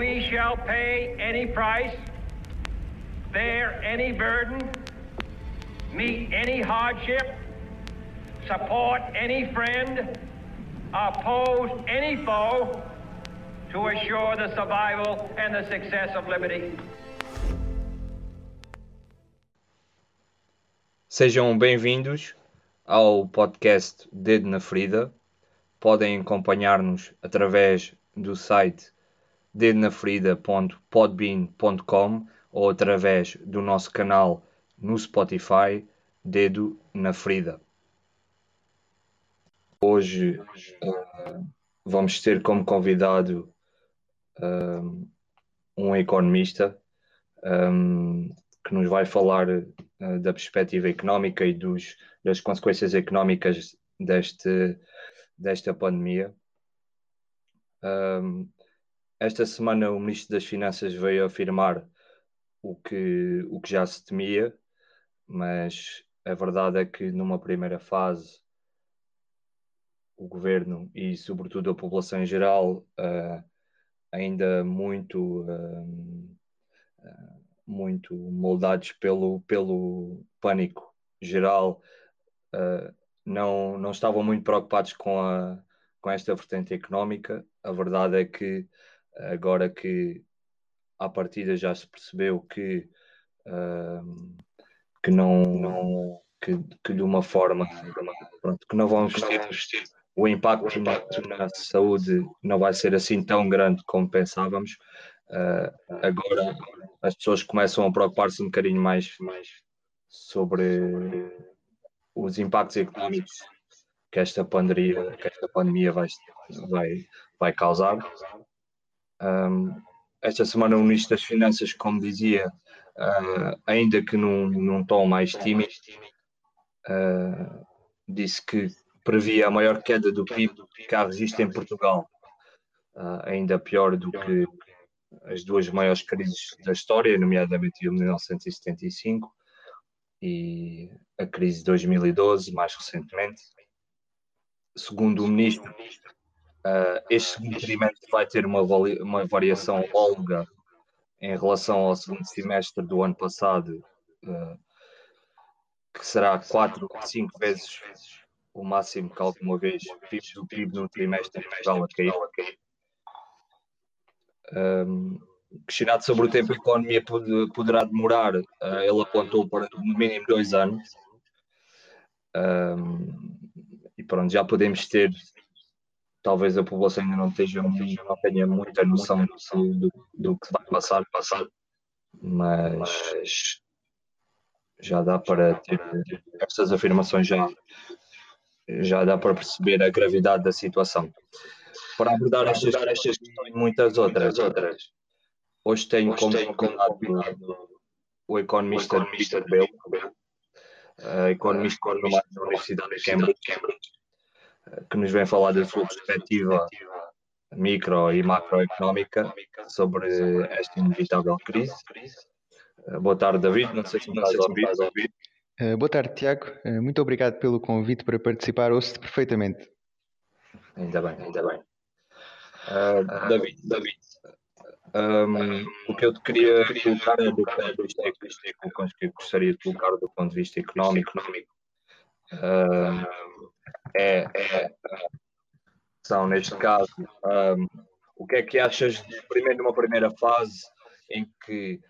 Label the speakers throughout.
Speaker 1: we shall pay any price, bear any burden, meet any hardship, support any friend, oppose any foe to assure the survival and the success of liberty.
Speaker 2: Sejam bem-vindos ao podcast Dedo na Ferida. Podem acompanhar-nos através do site dedonaferida.podbean.com ou através do nosso canal no Spotify Dedo na Ferida. Hoje uh, vamos ter como convidado uh, um economista um, que nos vai falar uh, da perspectiva económica e dos, das consequências económicas deste, desta pandemia. Um, esta semana o Ministro das Finanças veio afirmar o que, o que já se temia, mas a verdade é que numa primeira fase o governo e sobretudo a população em geral uh, ainda muito uh, muito moldados pelo, pelo pânico geral, não, não estavam muito preocupados com, a, com esta vertente económica. A verdade é que agora que à partida já se percebeu que, uh, que não, não que, que de uma forma pronto, que não vão investir, o impacto na, na, saúde não vai ser assim tão grande como pensávamos. Uh, agora as pessoas começam a preocupar-se um bocadinho mais, mais sobre os impactos económicos que esta pandemia, que esta pandemia vai, vai, vai causar. Um, esta semana o Ministro das Finanças, como dizia, uh, ainda que num, num tom mais tímido, uh, disse que previa a maior queda do PIB que há registro em Portugal, uh, ainda pior do que as duas maiores crises da história, nomeadamente em 1975 e a crise de 2012, mais recentemente. Segundo o ministro, uh, este segundo trimestre vai ter uma, uma variação longa em relação ao segundo semestre do ano passado, uh, que será 4 ou 5 vezes o máximo que alguma vez vimos o PIB no trimestre de Portugal a cair. Um, questionado sobre o tempo que a economia poderá demorar, uh, ele apontou para no mínimo dois anos. Um, e pronto, já podemos ter, talvez a população ainda não, esteja, não tenha muita noção do, do, que vai passar, passar, mas já dá para ter estas afirmações já, já dá para perceber a gravidade da situação. Para abordar estas, estas questões e muitas outras. outras. Hoje tenho Hoje como convidado o economista, o economista de Belo, uh, economista na Universidade de Cambridge, que nos vem falar da sua perspectiva micro e macroeconómica sobre esta inevitável crise. Uh, boa tarde, David. Não sei se me estás a ouvir.
Speaker 3: Uh, boa tarde, Tiago. Uh, muito obrigado pelo convite para participar. Ouço-te perfeitamente.
Speaker 2: Ainda bem, ainda bem. Uh, David, David um, o que eu te queria colocar é do ponto de vista económico, que gostaria de colocar do ponto de vista económico, um, é, é, são neste caso, um, o que é que achas de, primeiro numa primeira fase em que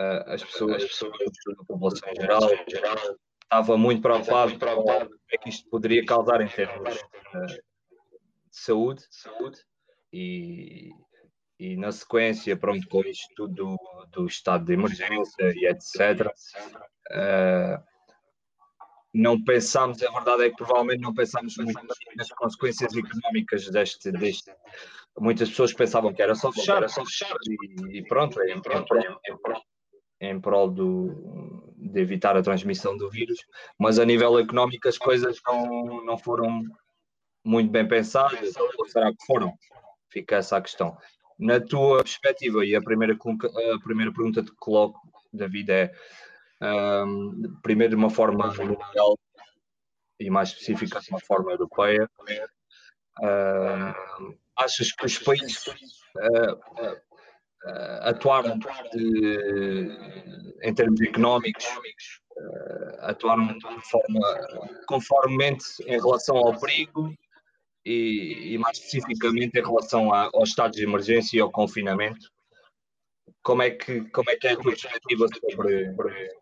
Speaker 2: uh, as pessoas, as pessoas da população em geral, estava muito preocupado com o que é que isto poderia causar em termos uh, de saúde, saúde e, e na sequência, pronto, com isto tudo do, estado de emergência e etc., uh, eh, não pensámos, a verdade é que provavelmente não pensámos muito nas consequências económicas deste, deste. Muitas pessoas pensavam que era só fechar, era só fechar e, e pronto, em, em, prol, em, prol, em prol do, de evitar a transmissão do vírus, mas a nível económico as coisas não, não foram muito bem pensadas, ou será que foram? Fica essa a questão. Na tua perspectiva, e a primeira, a primeira pergunta que te coloco, David, é um, primeiro de uma forma mundial e mais específica de uma forma europeia. Uh, achas que os países uh, uh, atuaram de, em termos económicos, uh, atuaram de forma conformemente em relação ao perigo e, e mais especificamente em relação a, ao estado de emergência e ao confinamento. Como é que, como é, que é a tua perspectiva sobre,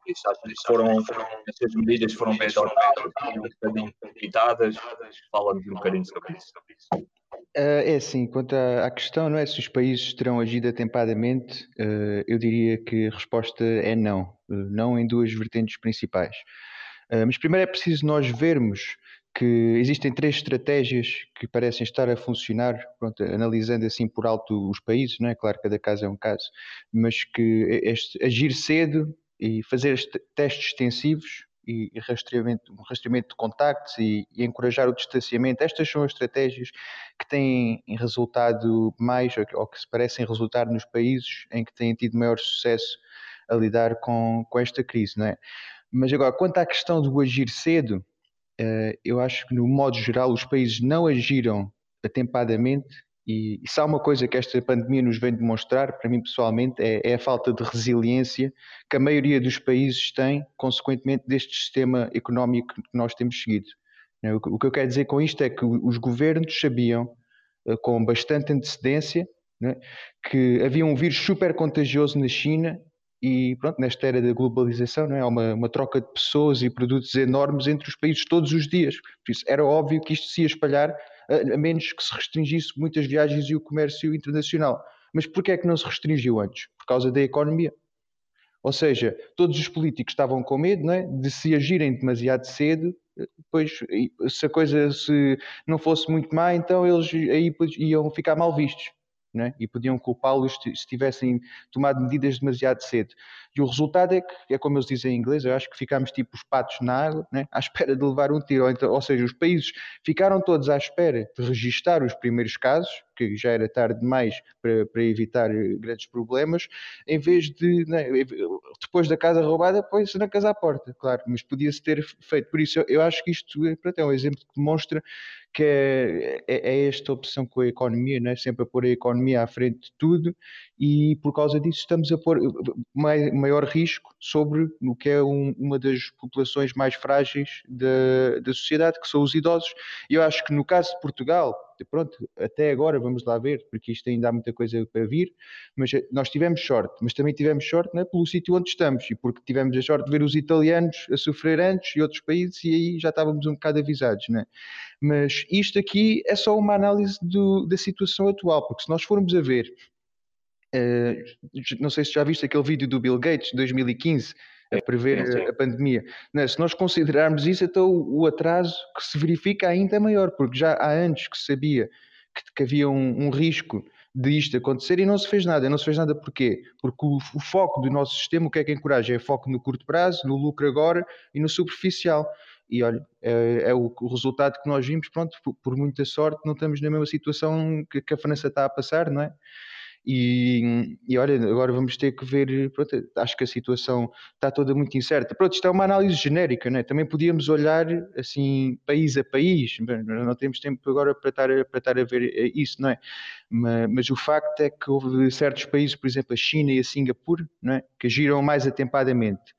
Speaker 2: isto? Foram, foram, estas medidas foram bem adotadas, um bocadinho? Fala-nos um bocadinho sobre isso.
Speaker 3: Uh, é assim, quanto à, à, questão, não é se os países terão agido atempadamente, uh, eu diria que a resposta é não. Uh, não em duas vertentes principais. mas primeiro é preciso nós vermos que existem três estratégias que parecem estar a funcionar, pronto, analisando assim por alto os países, não é? Claro que cada caso é um caso, mas que este, agir cedo e fazer testes extensivos e, rastreamento, um rastreamento de contactos e, e, encorajar o distanciamento. Estas são as estratégias que têm resultado mais, ou que se parecem resultar nos países em que têm tido maior sucesso a lidar com, com esta crise, não é? Mas agora, quanto à questão do agir cedo, eu acho que no modo geral os países não agiram atempadamente e, e se há uma coisa que esta pandemia nos vem demonstrar, para mim pessoalmente, é, é, a falta de resiliência que a maioria dos países tem, consequentemente, deste sistema económico que nós temos seguido. Né, o que eu quero dizer com isto é que os governos sabiam, eh, com bastante antecedência, né, que havia um vírus super contagioso na China e pronto, nesta era da globalização, não é? há uma, uma, troca de pessoas e produtos enormes entre os países todos os dias. Por isso, era óbvio que isto se ia espalhar a, menos que se restringisse muitas viagens e o comércio internacional. Mas porquê é que não se restringiu antes? Por causa da economia. Ou seja, todos os políticos estavam com medo não é? de se agirem demasiado cedo, pois se a coisa se não fosse muito má, então eles aí iam ficar mal vistos é? e podiam culpá-los se tivessem tomado medidas demasiado cedo. E o resultado é que, é como eles dizem em inglês, eu acho que ficámos tipo os patos na água, é? à espera de levar um tiro. Ou, então, ou seja, os países ficaram todos à espera de registar os primeiros casos, que já era tarde demais para, para evitar eh, grandes problemas, em vez de, é? depois da casa roubada, põe-se na casa à porta, claro, mas podia-se ter feito. Por isso, eu, acho que isto pronto, é um exemplo que demonstra que é, é, é, esta opção com a economia, não é? sempre a pôr a economia à frente de tudo e por causa disso estamos a pôr maior risco sobre o que é um, uma das populações mais frágeis da, da sociedade, que são os idosos. Eu acho que no caso de Portugal, pronto, até agora vamos lá ver, porque isto ainda há muita coisa para vir, mas nós tivemos sorte, mas também tivemos sorte né, pelo sítio onde estamos e porque tivemos a sorte de ver os italianos a sofrer antes e outros países e aí já estávamos um bocado avisados, né? Mas isto aqui é só uma análise do, da situação atual, porque se nós formos a ver Uh, não sei se já viste aquele vídeo do Bill Gates de 2015 a prever sim, sim. a pandemia. Não, se nós considerarmos isso, então o, o, atraso que se verifica ainda é maior, porque já há anos que se sabia que, que havia um, um, risco de isto acontecer e não se fez nada. Não se fez nada porquê? Porque o, o foco do nosso sistema, o que é que encoraja? É foco no curto prazo, no lucro agora e no superficial. E olha, é, é o, o, resultado que nós vimos, pronto, por, por, muita sorte, não estamos na mesma situação que, que a França está a passar, não é? E, e olha, agora vamos ter que ver. Pronto, acho que a situação está toda muito incerta. Pronto, isto é uma análise genérica, né? também podíamos olhar assim, país a país. Não temos tempo agora para estar, para estar a ver eh, isso, não é? Mas, mas, o facto é que houve certos países, por exemplo, a China e a Singapura, não é? que agiram mais atempadamente.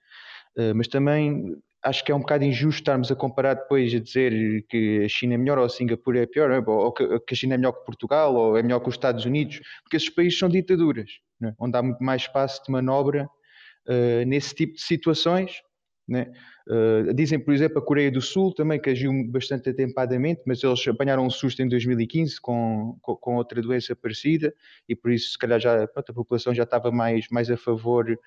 Speaker 3: Uh, mas também acho que é um bocado injusto estarmos a comparar depois a dizer que a China é melhor ou a Singapura é pior, é? ou que a China é melhor que Portugal ou é melhor que os Estados Unidos, porque esses países são ditaduras, é? onde há muito mais espaço de manobra uh, nesse tipo de situações. Uh, dizem, por exemplo, a Coreia do Sul também que agiu bastante atempadamente, mas eles apanharam um susto em 2015 com, com, com outra doença parecida e por isso, se calhar, já, pronto, a população já estava mais, mais a favor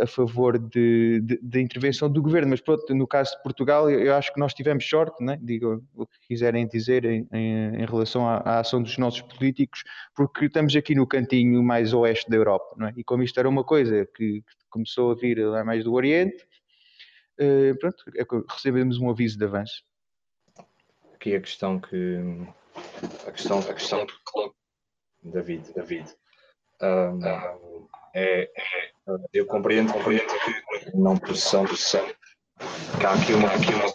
Speaker 3: a favor de, de, de, intervenção do governo, mas pronto, no caso de Portugal, eu acho que nós tivemos sorte, né? digo o que quiserem dizer em, em, em relação à, à, ação dos nossos políticos, porque estamos aqui no cantinho mais oeste da Europa, não é? e como isto era uma coisa que, que começou a vir lá mais do Oriente, uh, pronto, é recebemos um aviso de avanço.
Speaker 2: Aqui a questão que a questão, a questão que David, David. Um, é, é, eu compreendo, compreendo que não pressão, pressão. Que aqui uma, aqui uma,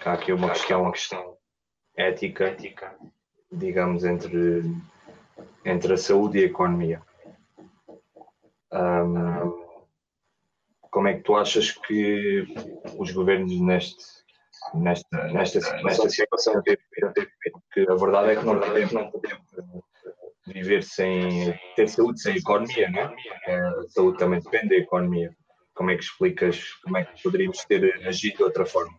Speaker 2: que há aqui uma questão, uma questão ética, ética, digamos, entre, entre a saúde e a economia. Um, como é que tu achas que os governos neste, nesta, nesta, nesta situação que a verdade é que não não podemos viver sem ter saúde, sem economia, não é? A saúde também depende da economia. Como é que explicas como é que poderíamos ter agido de outra forma?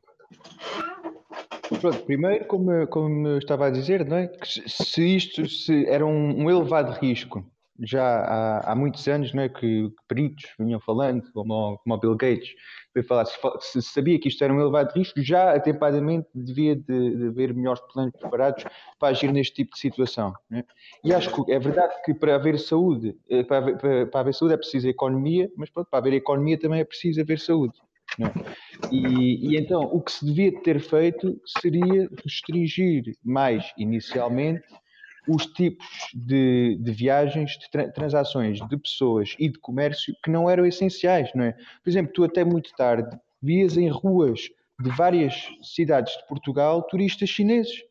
Speaker 3: Pronto, primeiro, como, como eu estava a dizer, não é? que se isto se era um, um elevado risco já há, há muitos anos não é, que, que peritos vinham falando, como, como o Bill Gates, veio falar, se, se, sabia que isto era um elevado risco, já atempadamente devia de, de haver melhores planos preparados para agir neste tipo de situação. É? E acho que é verdade que para haver saúde, eh, para haver, para, para haver saúde é preciso economia, mas pronto, para haver economia também é preciso haver saúde. É? E, e, então o que se devia ter feito seria restringir mais inicialmente os tipos de, de viagens, de tra transações de pessoas e de comércio que não eram essenciais, não é? Por exemplo, tu até muito tarde vias em ruas de várias cidades de Portugal turistas chineses.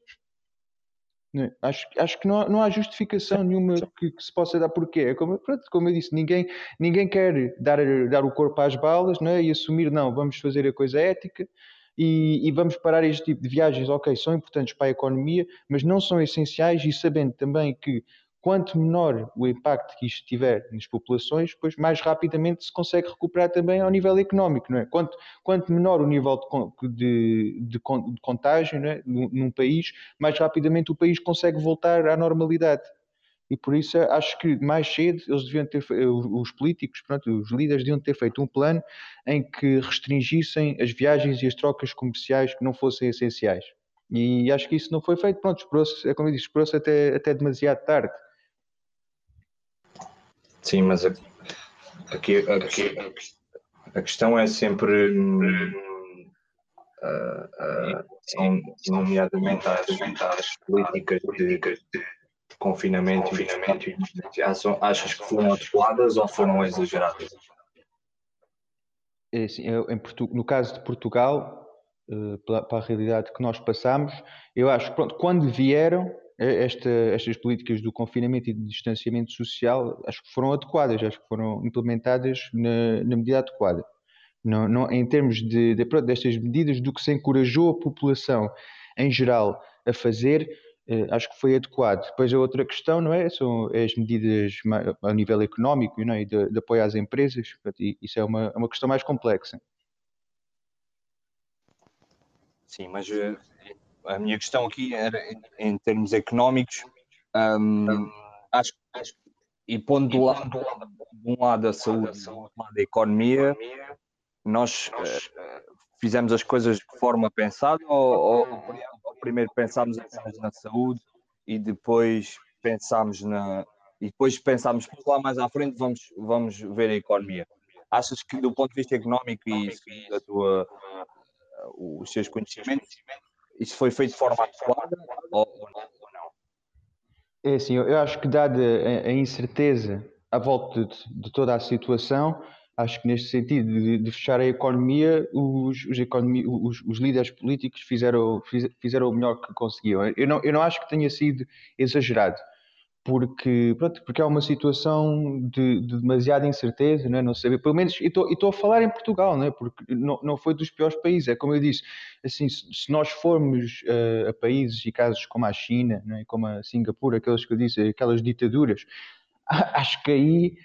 Speaker 3: É? Acho, acho que não, não há justificação nenhuma que, que, se possa dar porquê. É como, pronto, como eu disse, ninguém, ninguém quer dar, dar o corpo às balas não é? e assumir, não, vamos fazer a coisa ética e, e, vamos parar este tipo de viagens, ok, são importantes para a economia, mas não são essenciais e sabendo também que quanto menor o impacto que isto tiver nas populações, pois mais rapidamente se consegue recuperar também ao nível económico, não é? Quanto, quanto menor o nível de, de, de, contágio é? num, num país, mais rapidamente o país consegue voltar à normalidade. E por isso acho que mais cedo eles deviam ter, os políticos, pronto, os líderes deviam ter feito um plano em que restringissem as viagens e as trocas comerciais que não fossem essenciais. E acho que isso não foi feito. Pronto, esperou-se, é como eu disse, esperou-se até, até demasiado tarde.
Speaker 2: Sim, mas aqui, aqui, a questão é sempre. Uh, uh, são, nomeadamente as, as políticas de confinamento, confinamento e acham, achas que foram adequadas ou foram exageradas?
Speaker 3: É assim, eu, em Portu no caso de Portugal, uh, pela, para a realidade que nós passamos, eu acho que pronto, quando vieram eh, esta, estas políticas do confinamento e de distanciamento social, acho que foram adequadas, acho que foram implementadas na, na medida adequada. Não, não, em termos de, de, pronto, destas medidas, do que se encorajou a população em geral a fazer, eh, acho que foi adequado. Depois a outra questão, não é? São as medidas a nível económico não é? e de, de apoio às empresas, isso é uma, é uma questão mais complexa.
Speaker 2: Sim, mas eh, a minha questão aqui era em termos económicos, um, acho, acho, e pondo do lado, de um lado a saúde, do outro lado a economia, nós uh, fizemos as coisas de forma pensada ou, ou primeiro pensámos apenas na saúde e depois pensámos na e depois pensámos por lá mais à frente vamos vamos ver a economia. Achas que do ponto de vista económico e da tua os seus conhecimentos isso foi feito de forma adequada ou, ou não?
Speaker 3: É assim eu acho que dada a incerteza à volta de, de toda a situação acho que neste sentido de, de fechar a economia, os, os, economia, os, os líderes políticos fizeram, fiz, fizeram o melhor que conseguiam. Eu não, eu não acho que tenha sido exagerado, porque, pronto, porque é uma situação de, de demasiada incerteza, não, é? não saber, pelo menos, e estou a falar em Portugal, não é? porque não, não foi dos piores países, é como eu disse, assim, se, se nós formos uh, a países e casos como a China, não é? como a Singapura, aqueles que eu disse, aquelas ditaduras, acho que aí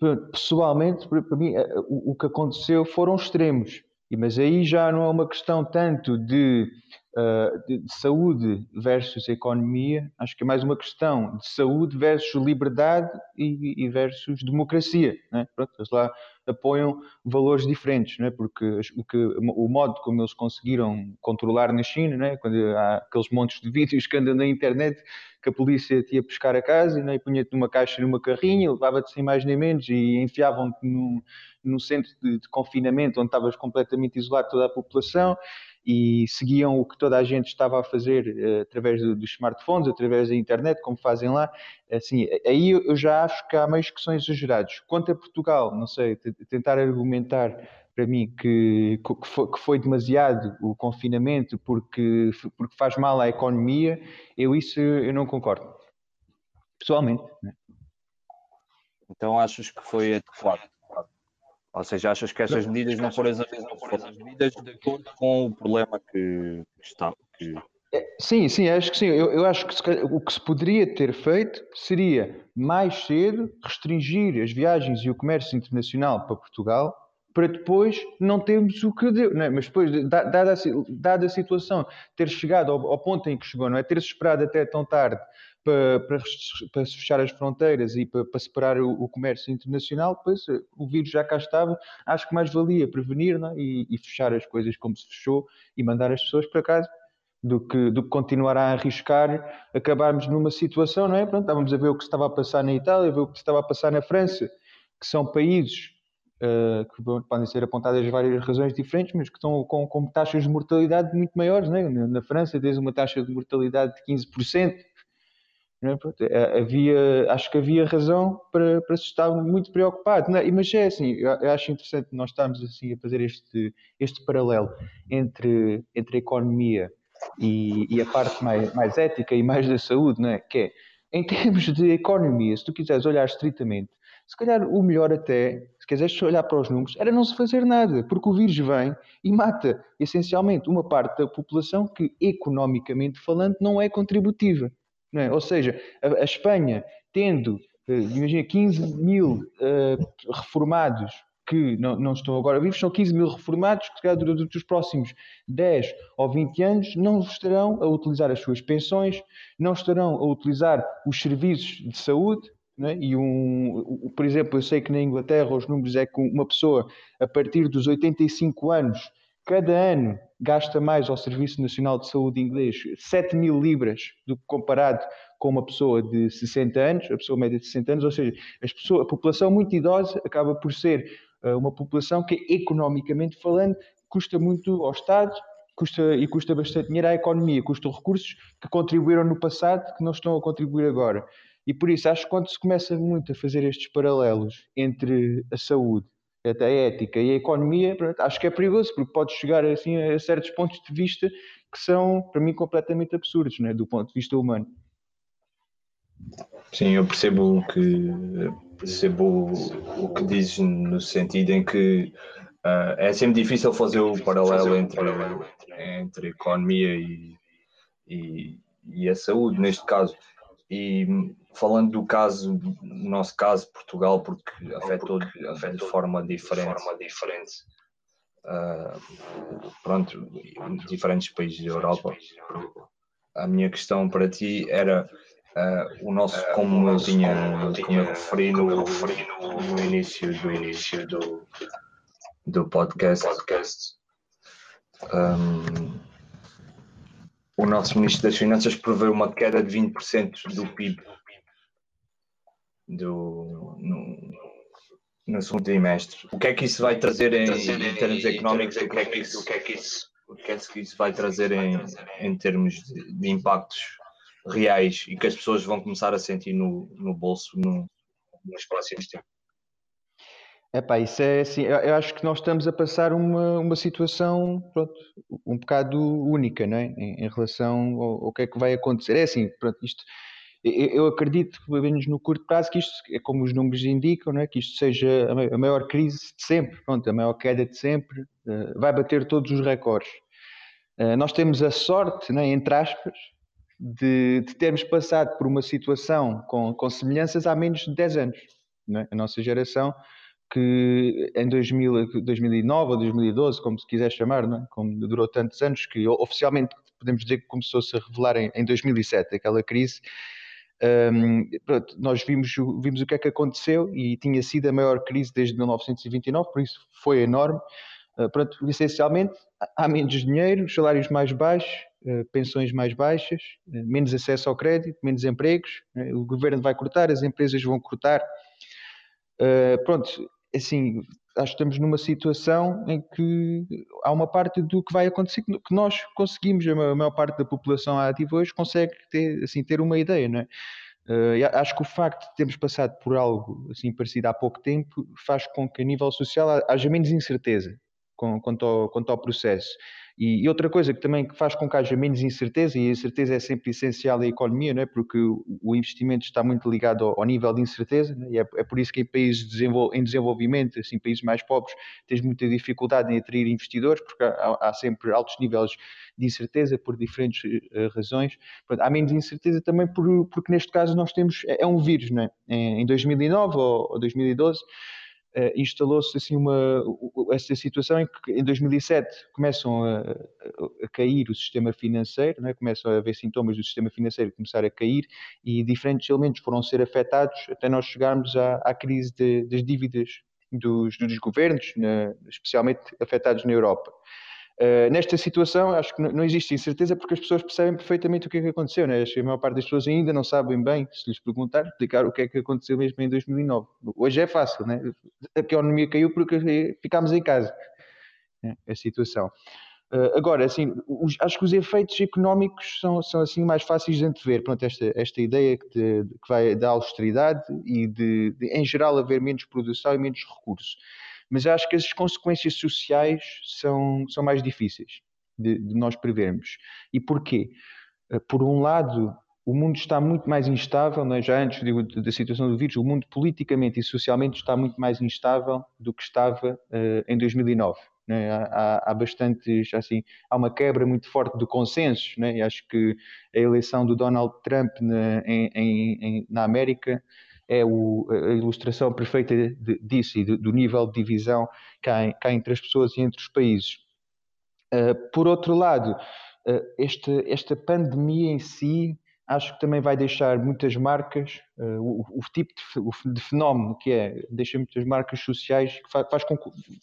Speaker 3: pessoalmente, para mim, eh, o, que aconteceu foram extremos. Mas aí já não é uma questão tanto de, uh, de, de, saúde versus economia, acho que é mais uma questão de saúde versus liberdade e versus democracia. Né? Pronto, eles lá apoiam valores diferentes, né? porque o, que, o modo como eles conseguiram controlar na China, né? quando há aqueles montes de vídeos que andam na internet, que a polícia te ia buscar a casa né? e punha-te numa caixa numa carrinha, levava-te sem mais nem menos e enfiavam-te num, num centro de, de confinamento onde estavas completamente isolado toda a população e seguiam o que toda a gente estava a fazer uh, através do, dos smartphones, através da internet, como fazem lá. Assim, aí eu já acho que há meios que são exagerados. Quanto a Portugal, não sei, tentar argumentar para mim que, que, foi, demasiado o confinamento porque, porque faz mal à economia, eu isso eu não concordo. Pessoalmente. Né?
Speaker 2: Então achas que foi adequado? Ou seja, achas que estas medidas não foram as foram medidas de acordo com o problema que, que está? Que...
Speaker 3: É, sim, sim, acho que sim. Eu, eu acho que se, o que se poderia ter feito seria mais cedo restringir as viagens e o comércio internacional para Portugal para depois não termos o que deu, é? mas depois, dada a, dada a situação, ter chegado ao, ao, ponto em que chegou, não é? ter-se esperado até tão tarde para, para, para fechar as fronteiras e para, para separar o, o, comércio internacional, pois o vírus já cá estava, acho que mais valia prevenir é? e, e, fechar as coisas como se fechou e mandar as pessoas para casa do que, do que continuar a arriscar, acabarmos numa situação, não é? Pronto, estávamos a ver o que estava a passar na Itália, a ver o que estava a passar na França, que são países uh, que podem ser apontadas várias razões diferentes, mas que estão com, com taxas de mortalidade muito maiores. Né? Na, na França, tens uma taxa de mortalidade de 15%. Né? Pronto, eh, havia, acho que havia razão para, para se estar muito preocupado. Né? Mas é assim, eu acho interessante nós estarmos assim, a fazer este, este paralelo entre, entre a economia e, e a parte mais, mais ética e mais da saúde, né? que é, em termos de economia, se tu quiseres olhar estritamente, se calhar o melhor até, se quiseres olhar para os números, era não se fazer nada, porque o vírus vem e mata essencialmente uma parte da população que, economicamente falando, não é contributiva. Não é? Ou seja, a, a Espanha, tendo, uh, imagina, 15 mil uh, reformados que não, não, estão agora vivos, são 15 mil reformados que, se calhar, durante os próximos 10 ou 20 anos, não estarão a utilizar as suas pensões, não estarão a utilizar os serviços de saúde, é? E um, por exemplo, eu sei que na Inglaterra os números é que uma pessoa a partir dos 85 anos, cada ano gasta mais ao Serviço Nacional de Saúde inglês 7 mil libras do que comparado com uma pessoa de 60 anos, a pessoa média de 60 anos, ou seja, pessoas, a população muito idosa acaba por ser uh, uma população que, economicamente falando, custa muito ao Estado custa, e custa bastante dinheiro à economia, custa recursos que contribuíram no passado que não estão a contribuir agora. E por isso acho que quando se começa muito a fazer estes paralelos entre a saúde, a ética e a economia, acho que é perigoso, porque pode chegar assim a certos pontos de vista que são, para mim, completamente absurdos, né, do ponto de vista humano.
Speaker 2: Sim, eu percebo que percebo o que dizes no sentido em que uh, é sempre difícil fazer o paralelo entre, entre a economia e, e, e a saúde, neste caso. E falando do caso, no nosso caso, Portugal, porque afetou, afeta de forma diferente. De forma diferente. Uh, pronto, diferentes países da Europa. A minha questão para ti era uh, o nosso, como eu tinha, como eu referi no, no início do, início do, do podcast. Um, o nosso Ministro das Finanças prevê uma queda de 20% do PIB do, no, no segundo trimestre. O que é que isso vai trazer em, em termos económicos? O que é que isso, o que é que isso, o que é que isso vai trazer em, em termos de, de impactos reais e que as pessoas vão começar a sentir no, no bolso no, nos próximos tempos?
Speaker 3: Epá, isso é assim, eu, eu acho que nós estamos a passar uma, uma situação pronto, um bocado única não é? em, em relação ao, ao, que é que vai acontecer. É assim, pronto, isto, eu, eu acredito, pelo menos no curto prazo, que isto é como os números indicam, não é? que isto seja a maior crise de sempre, pronto, a maior queda de sempre, uh, vai bater todos os recordes. Uh, nós temos a sorte, é? entre aspas, de, de, termos passado por uma situação com, com semelhanças há menos de 10 anos. É? A nossa geração que em 2000, 2009 ou 2012, como se quiser chamar, não é? como durou tantos anos, que oficialmente podemos dizer que começou-se a revelar em, em 2007, aquela crise, um, pronto, nós vimos, vimos o que é que aconteceu e tinha sido a maior crise desde 1929, por isso foi enorme. Uh, pronto, essencialmente, há menos dinheiro, salários mais baixos, uh, pensões mais baixas, uh, menos acesso ao crédito, menos empregos, o governo vai cortar, as empresas vão cortar. pronto, assim, acho que estamos numa situação em que há uma parte do que vai acontecer que nós conseguimos, a maior parte da população ativa hoje consegue ter, assim, ter uma ideia, não é? Uh, acho que o facto de termos passado por algo assim parecido há pouco tempo faz com que a nível social haja menos incerteza quanto, ao, quanto ao processo. E, outra coisa que também faz com que haja menos incerteza, e a incerteza é sempre essencial à economia, não é? porque o, investimento está muito ligado ao, nível de incerteza, é? e é, é, por isso que em países em desenvolvimento, assim, países mais pobres, tens muita dificuldade em atrair investidores, porque há, sempre altos níveis de incerteza por diferentes uh, razões. Há menos incerteza também por, porque neste caso nós temos, é, é um vírus, não é? Em, em 2009 ou, ou 2012 uh, instalou-se assim uma essa situação em que em 2007 começam a, a cair o sistema financeiro, né? começam a haver sintomas do sistema financeiro começar a cair e diferentes elementos foram ser afetados até nós chegarmos à, à crise de, das dívidas dos, dos governos, especialmente afetados na Europa. Uh, nesta situação, acho que não existe incerteza porque as pessoas percebem perfeitamente o que é que aconteceu. Né? A maior parte das pessoas ainda não sabem bem, se lhes perguntar, explicar o que é que aconteceu mesmo em 2009. Hoje é fácil, né? a economia caiu porque ficámos em casa. É a situação. Uh, agora, assim, os, acho que os efeitos económicos são, são assim mais fáceis de antever. Pronto, esta, esta ideia que, que vai da austeridade e de, de, em geral, haver menos produção e menos recursos mas acho que as consequências sociais são, são mais difíceis de, de nós prevermos. E porquê? Eh, por um lado, o mundo está muito mais instável, é? já antes da situação do vírus, o mundo politicamente e socialmente está muito mais instável do que estava uh, em 2009. É? Há, há, bastantes, assim, há uma quebra muito forte de consensos, é? acho que a eleição do Donald Trump na, em, em, na América é o, a ilustração perfeita de, disso e do, nível de divisão que há, que há, entre as pessoas e entre os países. Uh, por outro lado, uh, este, esta pandemia em si acho que também vai deixar muitas marcas, uh, o, o, tipo de, de, fenómeno que é, deixa muitas marcas sociais, que faz, faz, com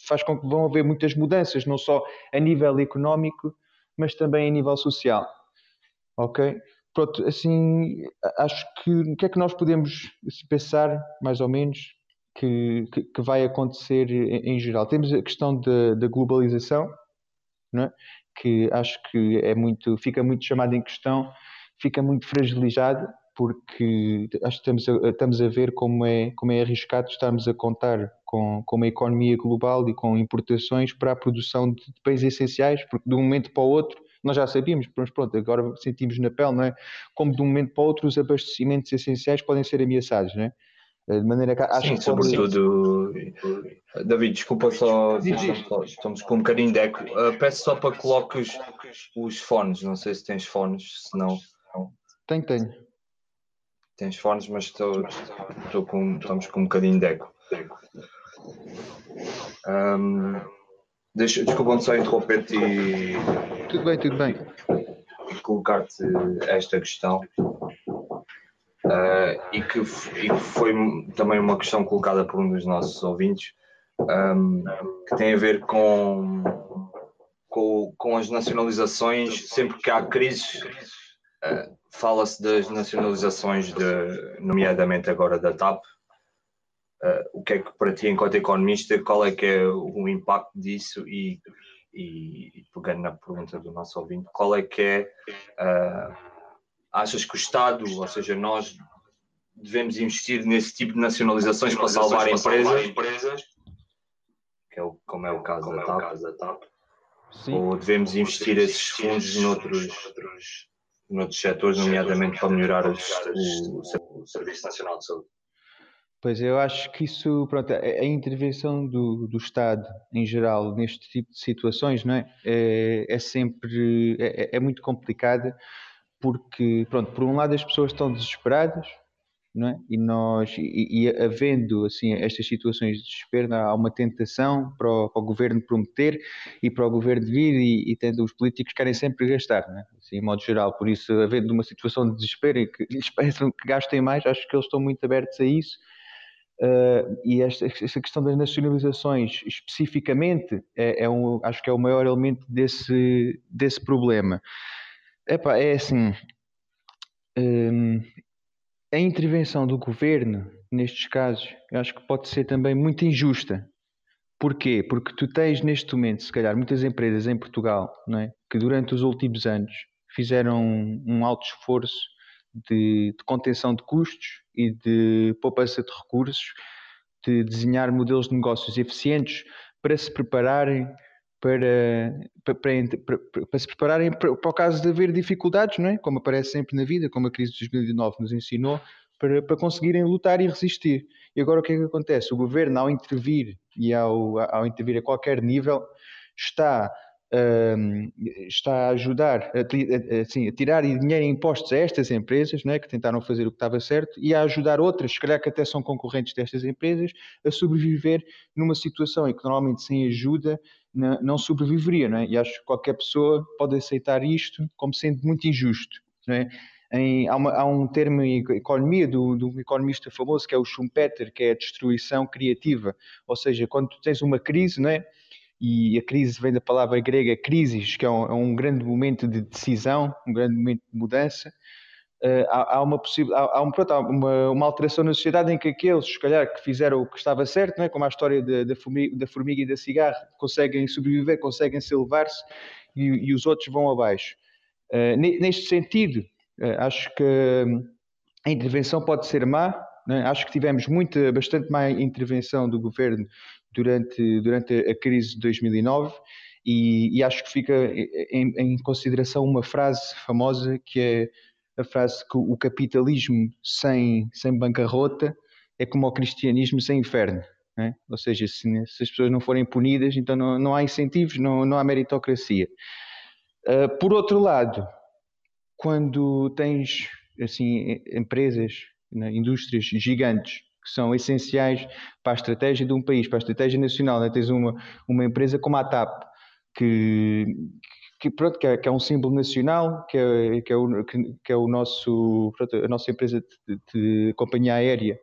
Speaker 3: faz com que vão haver muitas mudanças, não só a nível económico, mas também a nível social. Ok? Pronto, assim, acho que o que é que nós podemos pensar, mais ou menos, que, que, que vai acontecer em, em, geral? Temos a questão da globalização, é? que acho que é muito, fica muito chamada em questão, fica muito fragilizada, porque acho que estamos a, estamos a ver como é, como é arriscado estarmos a contar com, com uma economia global e com importações para a produção de bens essenciais, porque de um momento para o outro nós já sabíamos, mas pronto, agora sentimos na pele, não é? Como de um momento para outro os abastecimentos essenciais podem ser ameaçados, não é? De maneira que acho
Speaker 2: Sim,
Speaker 3: que
Speaker 2: sobretudo. Pode... David, desculpa só, estamos com um bocadinho de eco. Uh, peço só para que coloques os fones, não sei se tens fones, se não.
Speaker 3: Tenho, tenho.
Speaker 2: Tens fones, mas estou, estou com, estamos com um bocadinho de eco. Um, Deixa, desculpa-me só interromper-te e.
Speaker 3: Tudo bem, tudo bem.
Speaker 2: E colocar-te esta questão. Uh, e, que, e que foi também uma questão colocada por um dos nossos ouvintes, um, que tem a ver com, com, com as nacionalizações. Sempre que há crises, uh, fala-se das nacionalizações, de, nomeadamente agora da TAP, uh, o que é que para ti, enquanto economista, qual é que é o impacto disso? E, e, pegando na pergunta do nosso ouvinte, qual é que é, uh, achas que o Estado, ou seja, nós devemos investir nesse tipo de nacionalizações para salvar, para empresas, salvar empresas, que é o, como é o caso, como da, é TAP, caso da TAP, Sim. ou devemos investir esses fundos noutros, noutros, noutros setores, nomeadamente para melhorar os, o, o Serviço Nacional de Saúde?
Speaker 3: Pois eu acho que isso, pronto, a, a intervenção do, do Estado em geral neste tipo de situações, não é? É, é sempre é, é, é, muito complicada porque, pronto, por um lado as pessoas estão desesperadas, não é? E nós, e, e havendo assim estas situações de desespero, há uma tentação para o, para o governo prometer e para o governo vir e, e tendo os políticos querem sempre gastar, não é? Assim, em modo geral. Por isso, havendo uma situação de desespero e que eles pensam que gastem mais, acho que eles estão muito abertos a isso Uh, e esta, esta, questão das nacionalizações especificamente é, é, um, acho que é o maior elemento desse, desse problema. Epá, é assim, um, a intervenção do governo nestes casos, acho que pode ser também muito injusta. Porquê? Porque tu tens neste momento, se calhar, muitas empresas em Portugal não é? que durante os últimos anos fizeram um, um alto esforço de, de contenção de custos e de poupança de recursos, de desenhar modelos de negócios eficientes para se prepararem para, para, para, para, se prepararem para, o caso de haver dificuldades, não é? como aparece sempre na vida, como a crise de 2009 nos ensinou, para, para conseguirem lutar e resistir. E agora o que é que acontece? O governo, ao intervir e ao, ao intervir a qualquer nível, está um, está a ajudar a, assim, a tirar dinheiro em impostos a estas empresas né, que tentaram fazer o que estava certo e a ajudar outras, se calhar que até são concorrentes destas empresas, a sobreviver numa situação em que normalmente sem ajuda não, não sobreviveria. Né? E acho que qualquer pessoa pode aceitar isto como sendo muito injusto. Né? Em, há, uma, há, um termo em economia do, do economista famoso que é o Schumpeter, que é a destruição criativa. Ou seja, quando tu tens uma crise, não é? E a crise vem da palavra grega crisis, que é um, é um grande momento de decisão, um grande momento de mudança. Uh, há, há, uma possível, há, há, um, pronto, há uma, uma, alteração na sociedade em que aqueles, se calhar, que fizeram o que estava certo, não é? como a história da, da, formiga, da formiga, e da cigarra, conseguem sobreviver, conseguem se elevar-se e, e, os outros vão abaixo. Uh, neste sentido, uh, acho que hum, a intervenção pode ser má, é? acho que tivemos muita, bastante má intervenção do governo durante, durante a crise de 2009 e, e acho que fica em, em, consideração uma frase famosa que é a frase que o capitalismo sem, sem bancarrota é como o cristianismo sem inferno. É? Ou seja, se, se, as pessoas não forem punidas, então não, não há incentivos, não, não há meritocracia. Uh, por outro lado, quando tens assim empresas, né, indústrias gigantes que são essenciais para a estratégia de um país, para a estratégia nacional. Né? Tens uma, uma empresa como a TAP, que, que, pronto, que, é, que é um símbolo nacional, que é, que é, o, que, que é o nosso, pronto, a nossa empresa de, de companhia aérea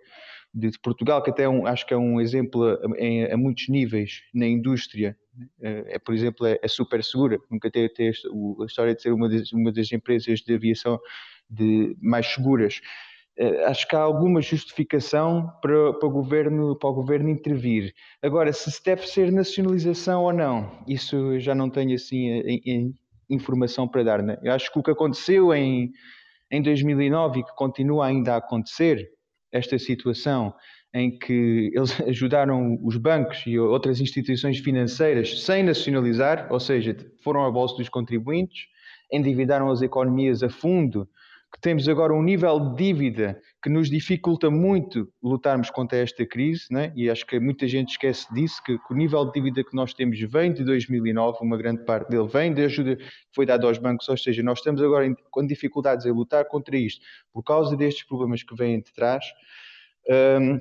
Speaker 3: de, de, Portugal, que até é um, acho que é um exemplo a, a, a, muitos níveis na indústria. É, é por exemplo, é, é, super segura. Nunca teve a história de ser uma das, uma das empresas de aviação de, mais seguras. Eh, acho que há alguma justificação para, para, o governo, para o governo intervir. Agora, se deve ser nacionalização ou não, isso já não tenho assim informação para dar. Né? Eu acho que o que aconteceu em, em 2009 e que continua ainda a acontecer, esta situação em que eles ajudaram os bancos e outras instituições financeiras sem nacionalizar, ou seja, foram ao bolso dos contribuintes, endividaram as economias a fundo que temos agora um nível de dívida que nos dificulta muito lutarmos contra esta crise, né? e acho que muita gente esquece disso, que, que, o nível de dívida que nós temos vem de 2009, uma grande parte dele vem da ajuda que foi dada aos bancos, ou seja, nós estamos agora em, com dificuldades em lutar contra isto, por causa destes problemas que vêm de trás. Um,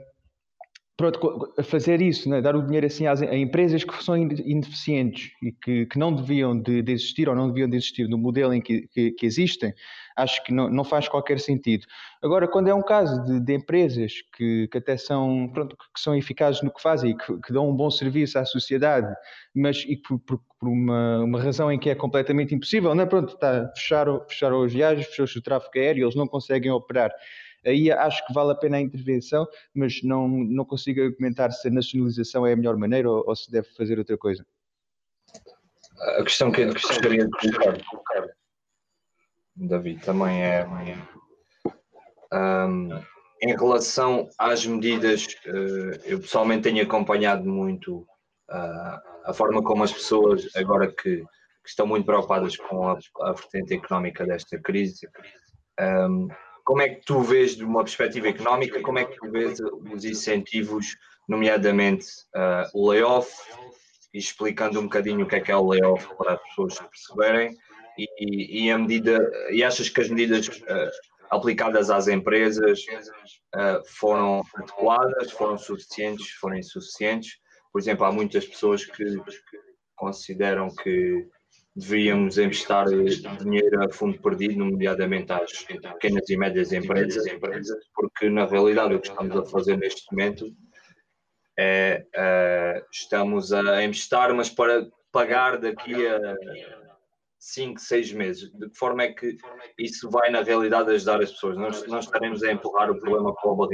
Speaker 3: pronto, fazer isso, né? dar o dinheiro assim às, a empresas que são ineficientes e que, que não deviam de, de, existir ou não deviam de existir no modelo em que, que, que existem, acho que não, não, faz qualquer sentido. Agora, quando é um caso de, de empresas que, que, até são, pronto, que são eficazes no que fazem e que, dão um bom serviço à sociedade, mas e por, por, por uma, uma, razão em que é completamente impossível, não é? Pronto, está, fecharam, fecharam as viagens, fechou-se o tráfego aéreo, eles não conseguem operar aí acho que vale a pena a intervenção, mas não, não consigo argumentar se a nacionalização é a melhor maneira ou, ou se deve fazer outra coisa.
Speaker 2: A questão que eu gostaria de colocar, David, também é um, em relação às medidas, uh, eu pessoalmente tenho acompanhado muito uh, a forma como as pessoas, agora que, que estão muito preocupadas com a, a vertente económica desta crise, um, como é que tu vês de uma perspectiva económica, como é que tu vês os incentivos, nomeadamente uh, o layoff, e explicando um bocadinho o que é que é o layoff para as pessoas perceberem, e, e, a medida, e achas que as medidas uh, aplicadas às empresas uh, foram adequadas, foram suficientes, foram insuficientes? Por exemplo, há muitas pessoas que consideram que devíamos emprestar dinheiro a fundo perdido, nomeadamente às pequenas e médias empresas, porque na realidade o que estamos a fazer neste momento é uh, estamos a emprestar, mas para pagar daqui a 5, 6 meses. De que forma é que isso vai na realidade ajudar as pessoas? Nós, nós estaremos a empurrar o problema para o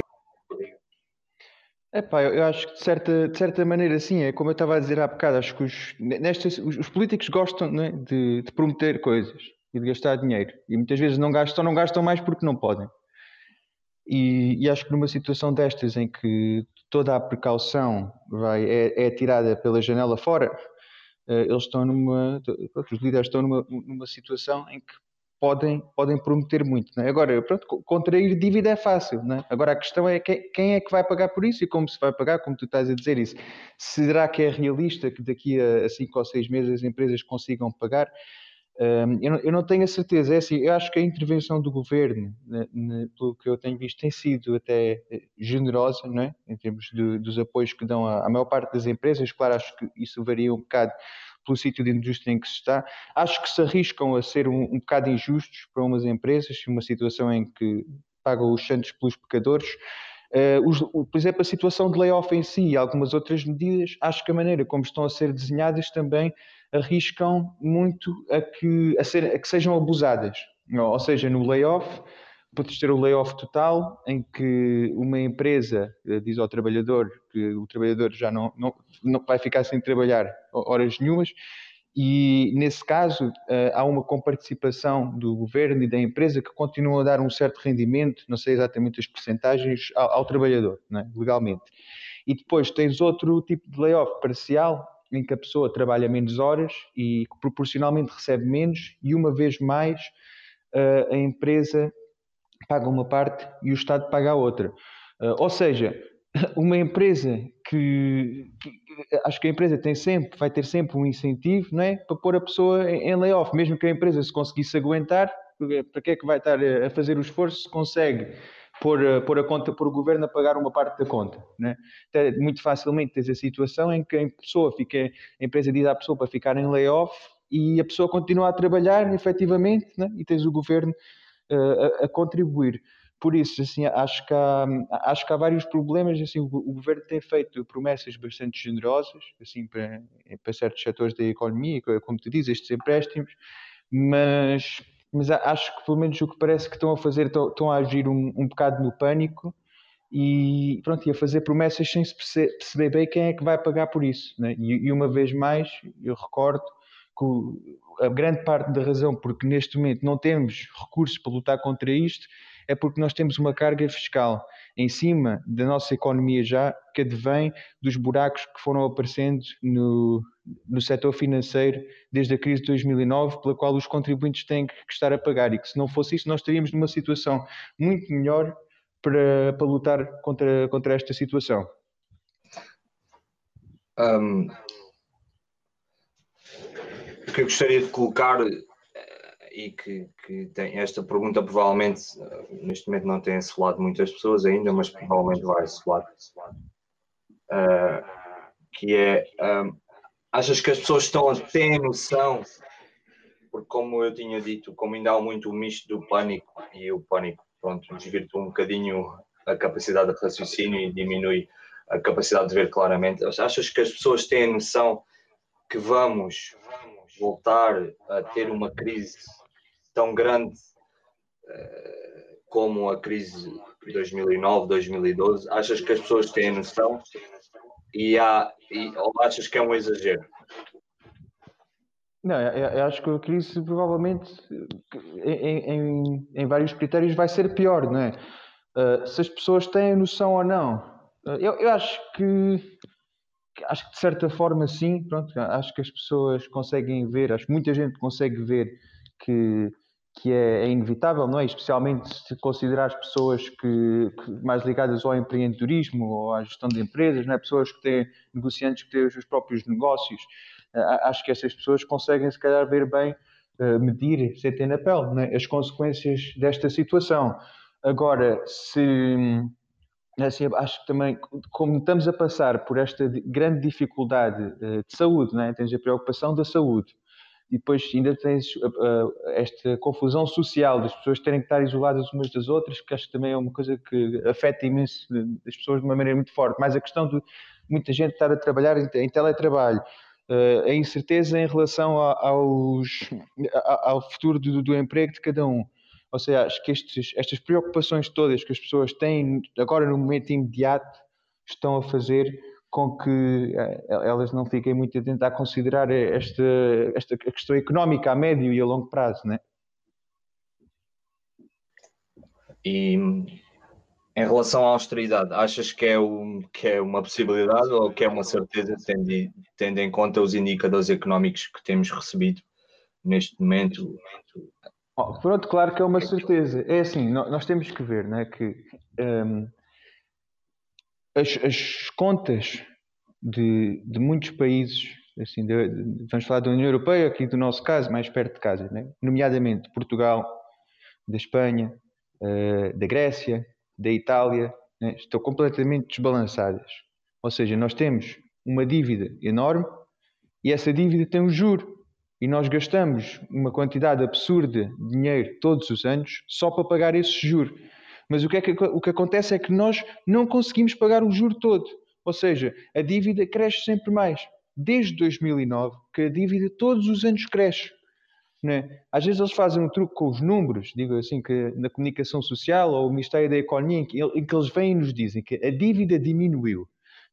Speaker 3: Epá, eu, acho que de certa, de certa maneira sim, é como eu estava a dizer há bocado, acho que os, nestas, os, os políticos gostam né, de, de, prometer coisas e de gastar dinheiro e muitas vezes não gastam, não gastam mais porque não podem. E, e acho que numa situação destas em que toda a precaução vai, é, é tirada pela janela fora, eles estão numa, os líderes estão numa, numa situação em que podem, podem prometer muito. É? Agora, pronto, contrair dívida é fácil. É? Agora, a questão é quem, quem, é que vai pagar por isso e como se vai pagar, como tu estás a dizer isso. Será que é realista que daqui a 5 ou 6 meses as empresas consigam pagar? Um, eu, não, eu, não, tenho a certeza. É assim, eu acho que a intervenção do governo, né, né, pelo que eu tenho visto, tem sido até eh, generosa, não é? em termos dos apoios que dão à maior parte das empresas. Claro, acho que isso varia um bocado pelo sítio de indústria em que se está. Acho que se arriscam a ser um, um bocado injustos para umas empresas, uma situação em que pagam os santos pelos pecadores. Uh, os, por exemplo, a situação de layoff em si e algumas outras medidas, acho que a maneira como estão a ser desenhadas também arriscam muito a que, a ser, a que sejam abusadas. Ou seja, no layoff, podes ter o layoff total, em que uma empresa eh, diz ao trabalhador que o trabalhador já não, não, não vai ficar sem trabalhar horas nenhumas, e nesse caso eh, há uma comparticipação do governo e da empresa que continuam a dar um certo rendimento, não sei exatamente as percentagens, ao, ao trabalhador, é? legalmente. E depois tens outro tipo de layoff parcial, em que a pessoa trabalha menos horas e proporcionalmente recebe menos, e uma vez mais eh, a empresa paga uma parte e o Estado paga a outra. Uh, ou seja, uma empresa que, que, acho que a empresa tem sempre, vai ter sempre um incentivo, não é, para pôr a pessoa em, em layoff, mesmo que a empresa se conseguisse aguentar, para que é que vai estar a fazer o esforço se consegue pôr, pôr a conta, pôr o governo a pagar uma parte da conta, né? Muito facilmente tens a situação em que a pessoa fica, a empresa diz à pessoa para ficar em layoff e a pessoa continua a trabalhar efetivamente, né? e tens o governo a, a contribuir. Por isso, assim, acho que há, acho que há vários problemas. Assim, o, o governo tem feito promessas bastante generosas assim, para, para certos setores da economia, como tu dizes, estes empréstimos, mas, mas acho que, pelo menos, o que parece que estão a fazer, estão, estão a agir um, um bocado no pânico e, pronto, e a fazer promessas sem se perceber bem quem é que vai pagar por isso. Né? E, e, uma vez mais, eu recordo a grande parte da razão porque neste momento não temos recursos para lutar contra isto é porque nós temos uma carga fiscal em cima da nossa economia já que advém dos buracos que foram aparecendo no, no setor financeiro desde a crise de 2009, pela qual os contribuintes têm que estar a pagar e que se não fosse isso nós estaríamos numa situação muito melhor para, para lutar contra, contra esta situação.
Speaker 2: Um, que eu gostaria de colocar eh, e que, que, tem esta pergunta provavelmente eh, neste momento não tem falado muitas pessoas ainda, mas provavelmente vai falar uh, que é um, achas que as pessoas estão a ter noção porque como eu tinha dito, como ainda há muito o misto do pânico e o pânico pronto, desvirtua um bocadinho a capacidade de raciocínio e diminui a capacidade de ver claramente. Achas que as pessoas têm noção que vamos voltar a ter uma crise tão grande uh, como a crise de 2009, 2012? Achas que as pessoas têm noção? E, há, e, ou achas que é um exagero?
Speaker 3: Não, eu, eu acho que a crise provavelmente em, em, em, vários critérios vai ser pior, não é? Uh, se as pessoas têm noção ou não. Uh, eu, eu acho que acho que de certa forma sim, pronto, acho que as pessoas conseguem ver, acho que muita gente consegue ver que, que é, é inevitável, não é? Especialmente se considerar as pessoas que, que, mais ligadas ao empreendedorismo ou à gestão de empresas, não é? Pessoas que têm, negociantes que têm os seus próprios negócios, acho que essas pessoas conseguem se calhar ver bem, eh, medir, sem ter na pele, é? as consequências desta situação. Agora, se assim, acho que também, como estamos a passar por esta grande dificuldade uh, de saúde, né? tens a preocupação da saúde, e depois ainda tens uh, uh, esta confusão social das pessoas terem que estar isoladas umas das outras, que acho que também é uma coisa que afeta imenso as pessoas de uma maneira muito forte. Mais a questão de muita gente estar a trabalhar em, teletrabalho, a incerteza em relação aos, ao futuro do, do emprego de cada um. Ou seja, acho que estes, estas preocupações todas que as pessoas têm agora no momento imediato estão a fazer com que eh, elas não fiquem muito a tentar considerar esta, esta questão económica a médio e a longo prazo, né?
Speaker 2: E Em relação à austeridade, achas que é, um, que é uma possibilidade ou que é uma certeza, tendo, tendo em conta os indicadores económicos que temos recebido neste momento?
Speaker 3: Oh, pronto, claro que é uma certeza. É assim, nós temos que ver né, que um, as, as, contas de, de, muitos países, assim, de, de, vamos falar da União Europeia, aqui do nosso caso, mais perto de casa, né? nomeadamente Portugal, da Espanha, uh, da Grécia, da Itália, né? estão completamente desbalançadas. Ou seja, nós temos uma dívida enorme e essa dívida tem um juro. E nós gastamos uma quantidade absurda de dinheiro todos os anos só para pagar esse juro. Mas o que, é que, o que acontece é que nós não conseguimos pagar o juro todo. Ou seja, a dívida cresce sempre mais. Desde 2009 que a dívida todos os anos cresce. Né? Às vezes eles fazem um truque com os números, digo assim, que na comunicação social ou o Ministério da Economia, em que, eles vêm e nos dizem que a dívida diminuiu.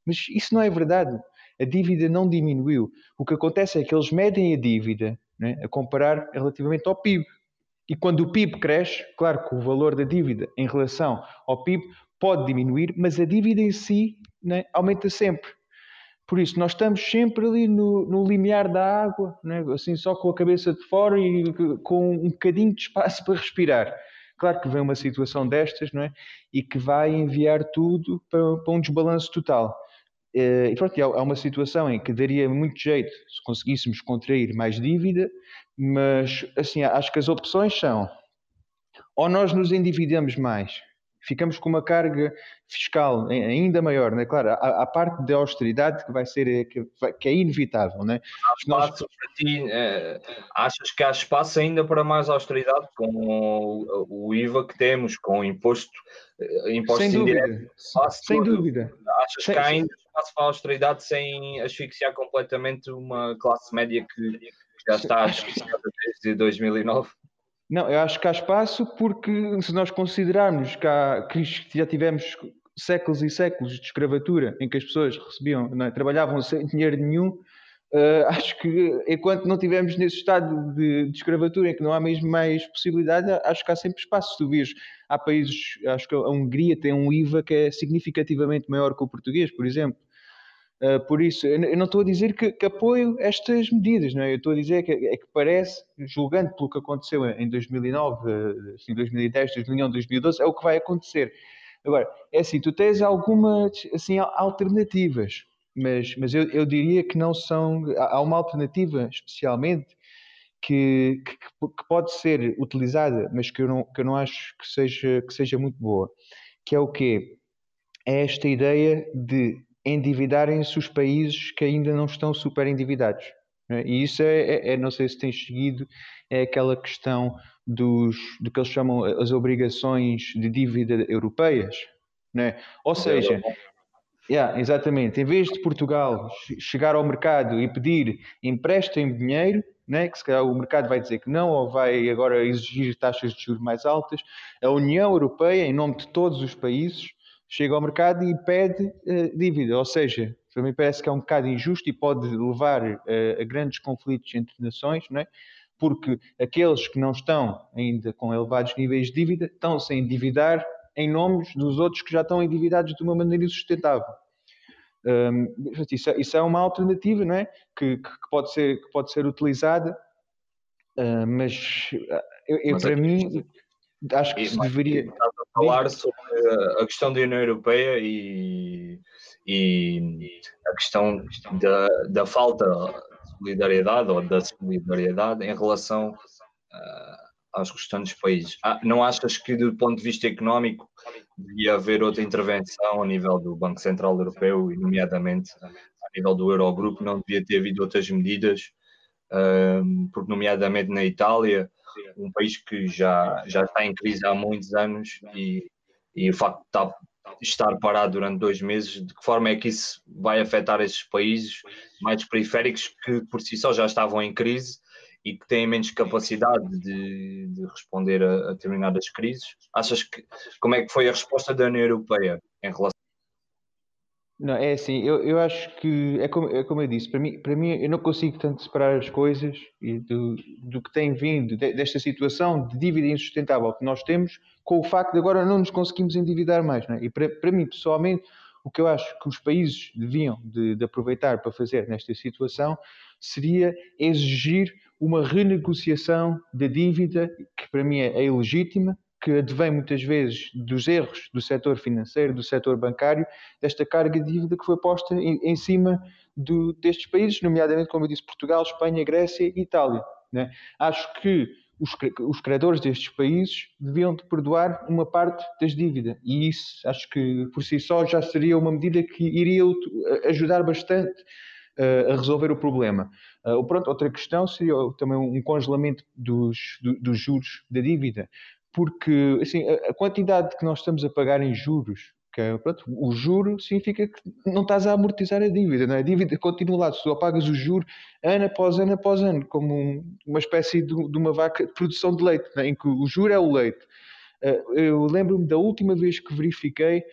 Speaker 3: Mas isso não é verdade. A dívida não diminuiu. O que acontece é que eles medem a dívida né, a comparar relativamente ao PIB. E quando o PIB cresce, claro que o valor da dívida em relação ao PIB pode diminuir, mas a dívida em si né, aumenta sempre. Por isso, nós estamos sempre ali no, no limiar da água, né? assim só com a cabeça de fora e com um bocadinho de espaço para respirar. Claro que vem uma situação destas não é? e que vai enviar tudo para, para um desbalanço total. Eh, e pronto, há uma situação em que daria muito jeito se conseguíssemos contrair mais dívida, mas assim, acho que as opções são ou nós nos endividamos mais ficamos com uma carga fiscal ainda maior, né? Claro, a, a parte da austeridade que vai ser eh, que, que é inevitável, né?
Speaker 2: Nós... para ti, é, achas que há espaço ainda para mais austeridade com o, o IVA que temos, com o imposto,
Speaker 3: imposto sem dúvida, sem todo. dúvida.
Speaker 2: Achas sem, que há ainda espaço para a austeridade sem asfixiar completamente uma classe média que já está asfixiada desde 2009?
Speaker 3: Não, eu acho que há espaço porque se nós considerarmos que, há, que já tivemos séculos e séculos de escravatura em que as pessoas recebiam, é? trabalhavam sem dinheiro nenhum, uh, acho que enquanto não tivermos nesse estado de, de, escravatura em que não há mesmo mais possibilidade, acho que há sempre espaço. Se tu vires, há países, acho que a Hungria tem um IVA que é significativamente maior que o português, por exemplo. Uh, por isso, eu não estou a dizer que, que, apoio estas medidas, não é? eu estou a dizer que, é que parece, julgando pelo que aconteceu em 2009, assim, 2010, 2011, 2012, é o que vai acontecer. Agora, é assim, tu tens algumas assim, alternativas, mas, mas eu, eu diria que não são. Há uma alternativa, especialmente, que, que, que, pode ser utilizada, mas que eu não, que eu não acho que seja, que seja muito boa, que é o quê? É esta ideia de endividarem-se os países que ainda não estão super endividados. Né? E isso é, é, é, não sei se tens seguido, é aquela questão dos, do que eles chamam as obrigações de dívida europeias. Né? Ou seja, yeah, exatamente, em vez de Portugal chegar ao mercado e pedir emprestem dinheiro, né, que se calhar o mercado vai dizer que não, ou vai agora exigir taxas de juros mais altas, a União Europeia, em nome de todos os países, chega ao mercado e pede uh, dívida. Ou seja, para mim parece que é um bocado injusto e pode levar uh, a grandes conflitos entre nações, não é? porque aqueles que não estão ainda com elevados níveis de dívida estão-se a endividar em nomes dos outros que já estão endividados de uma maneira insustentável. Um, isso, é, isso, é uma alternativa não é? que, que, pode, ser, que pode ser utilizada, uh, mas, eu, eu, mas para mim acho que se deveria
Speaker 2: falar sobre a questão da União Europeia e, e a questão da, da falta de solidariedade ou da solidariedade em relação uh, aos restantes países. Ah, não achas que, do ponto de vista económico, devia haver outra intervenção a nível do Banco Central Europeu e, nomeadamente, a nível do Eurogrupo, não devia ter havido outras medidas, uh, porque, nomeadamente na Itália, um país que já, já está em crise há muitos anos e, e o facto de estar, parado durante dois meses, de que forma é que isso vai afetar esses países mais periféricos que por si só já estavam em crise e que têm menos capacidade de, de responder a, a, determinadas crises? Achas que como é que foi a resposta da União Europeia em relação
Speaker 3: Não, é assim, eu, eu acho que é como, é como eu disse, para mim, para mim eu não consigo tanto separar as coisas e do, do que tem vindo de- desta situação de dívida insustentável que nós temos com o facto de agora não nos conseguimos endividar mais. Não é? E para, para mim, pessoalmente, o que eu acho que os países deviam de, de aproveitar para fazer nesta situação seria exigir uma renegociação da dívida, que para mim é, é ilegítima, que advém muitas vezes dos erros do setor financeiro, do setor bancário, desta carga de dívida que foi posta em, em cima do, destes países, nomeadamente, como eu disse, Portugal, Espanha, Grécia e Itália. Né? Acho que os, os credores destes países deviam de perdoar uma parte das dívidas e isso acho que por si só já seria uma medida que iria ajudar bastante uh, a resolver o problema. Uh, pronto, outra questão seria também um congelamento dos, do, dos juros da dívida porque assim, a, quantidade que nós estamos a pagar em juros, é, pronto, o juro significa que não estás a amortizar a dívida, não é? a dívida continua lá, tu só pagas o juro ano após ano após ano, como um, uma espécie de, de, uma vaca de produção de leite, é? em que o juro é o leite. Eh, eu lembro-me da última vez que verifiquei,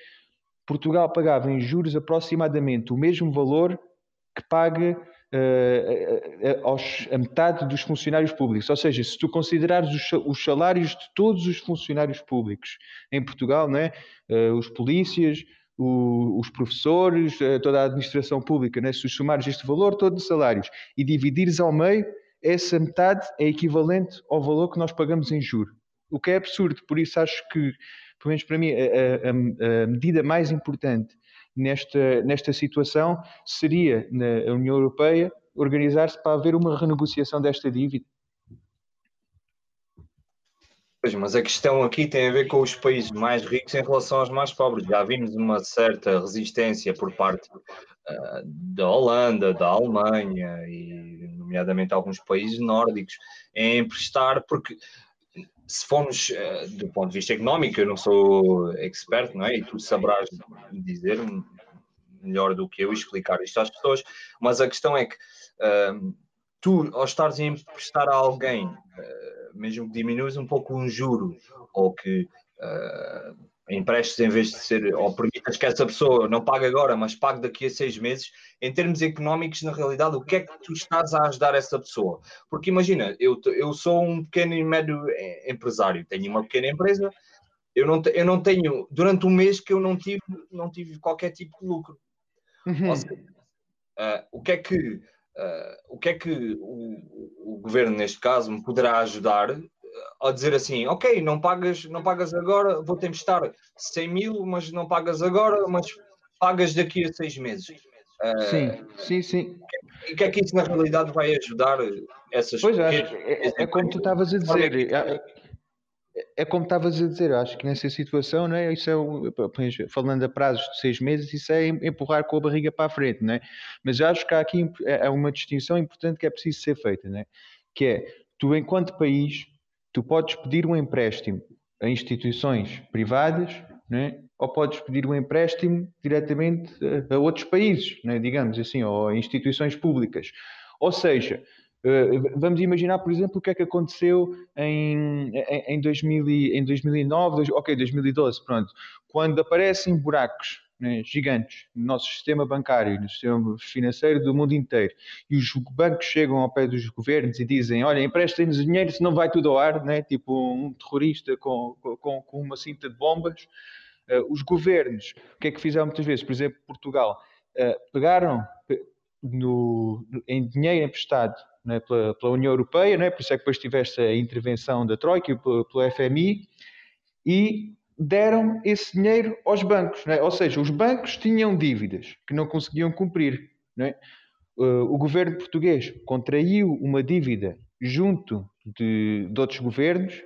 Speaker 3: Portugal pagava em juros aproximadamente o mesmo valor que paga uh, aos, a metade dos funcionários públicos. Ou seja, se tu considerares os, os salários de todos os funcionários públicos em Portugal, né? Uh, os polícias, o, os professores, uh, toda a administração pública, né? se somares este valor todo de salários e dividires ao meio, essa metade é equivalente ao valor que nós pagamos em juro. O que é absurdo, por isso acho que, pelo menos para mim, a, a, a medida mais importante nesta, nesta situação seria, na União Europeia, organizar-se para haver uma renegociação desta dívida.
Speaker 2: Pois, mas a questão aqui tem a ver com os países mais ricos em relação aos mais pobres. Já vimos uma certa resistência por parte uh, da Holanda, da Alemanha e, nomeadamente, alguns países nórdicos em emprestar, porque se formos uh, do ponto de vista económico, eu não sou expert, não é? E tu sabrás dizer melhor do que eu explicar isto às pessoas, mas a questão é que uh, tu, ao estares a emprestar a alguém, uh, mesmo que diminuas um pouco um juro, ou que emprestes em vez de ser, ou permitas que essa pessoa não pague agora, mas pague daqui a seis meses, em termos económicos, na realidade, o que é que tu estás a ajudar essa pessoa? Porque imagina, eu, eu sou um pequeno e médio eh, empresário, tenho uma pequena empresa, eu não, eu não tenho, durante um mês que eu não tive, não tive qualquer tipo de lucro. Uhum. Seja, uh, o que é que, uh, o, que é que o, o governo, neste caso, me poderá ajudar a dizer assim, ok, não pagas, não pagas agora, vou-te emprestar 100 mil, mas não pagas agora, mas pagas daqui a seis meses.
Speaker 3: Uh, sim, sim, sim.
Speaker 2: E o que é que isso na realidade vai ajudar essas
Speaker 3: Pois é, é, é como tu estavas a dizer. É, é como estavas a dizer, acho que nessa situação, não é? Isso é, falando a prazos de seis meses, isso é empurrar com a barriga para a frente, não é? Mas acho que há aqui é, é uma distinção importante que é preciso ser feita, não é? Que é, tu enquanto país, tu podes pedir um empréstimo a instituições privadas, né? ou podes pedir um empréstimo diretamente a, outros países, né? digamos assim, ou a instituições públicas. Ou seja, eh, vamos imaginar, por exemplo, o que é que aconteceu em, em, 2000, em 2009, ok, 2012, pronto, quando aparecem buracos né, gigantes no nosso sistema bancário, no sistema financeiro do mundo inteiro, e os bancos chegam ao pé dos governos e dizem: Olha, emprestem-nos dinheiro, senão vai tudo ao ar, né, tipo um terrorista com, com, com uma cinta de bombas. Uh, os governos, o que é que fizeram muitas vezes? Por exemplo, Portugal, uh, pegaram no, em dinheiro emprestado né, pela, pela, União Europeia, né, por isso é que depois tiveste a intervenção da Troika pelo, pelo FMI, e deram esse dinheiro aos bancos. É? Ou seja, os bancos tinham dívidas que não conseguiam cumprir. É? Uh, o governo português contraiu uma dívida junto de, de outros governos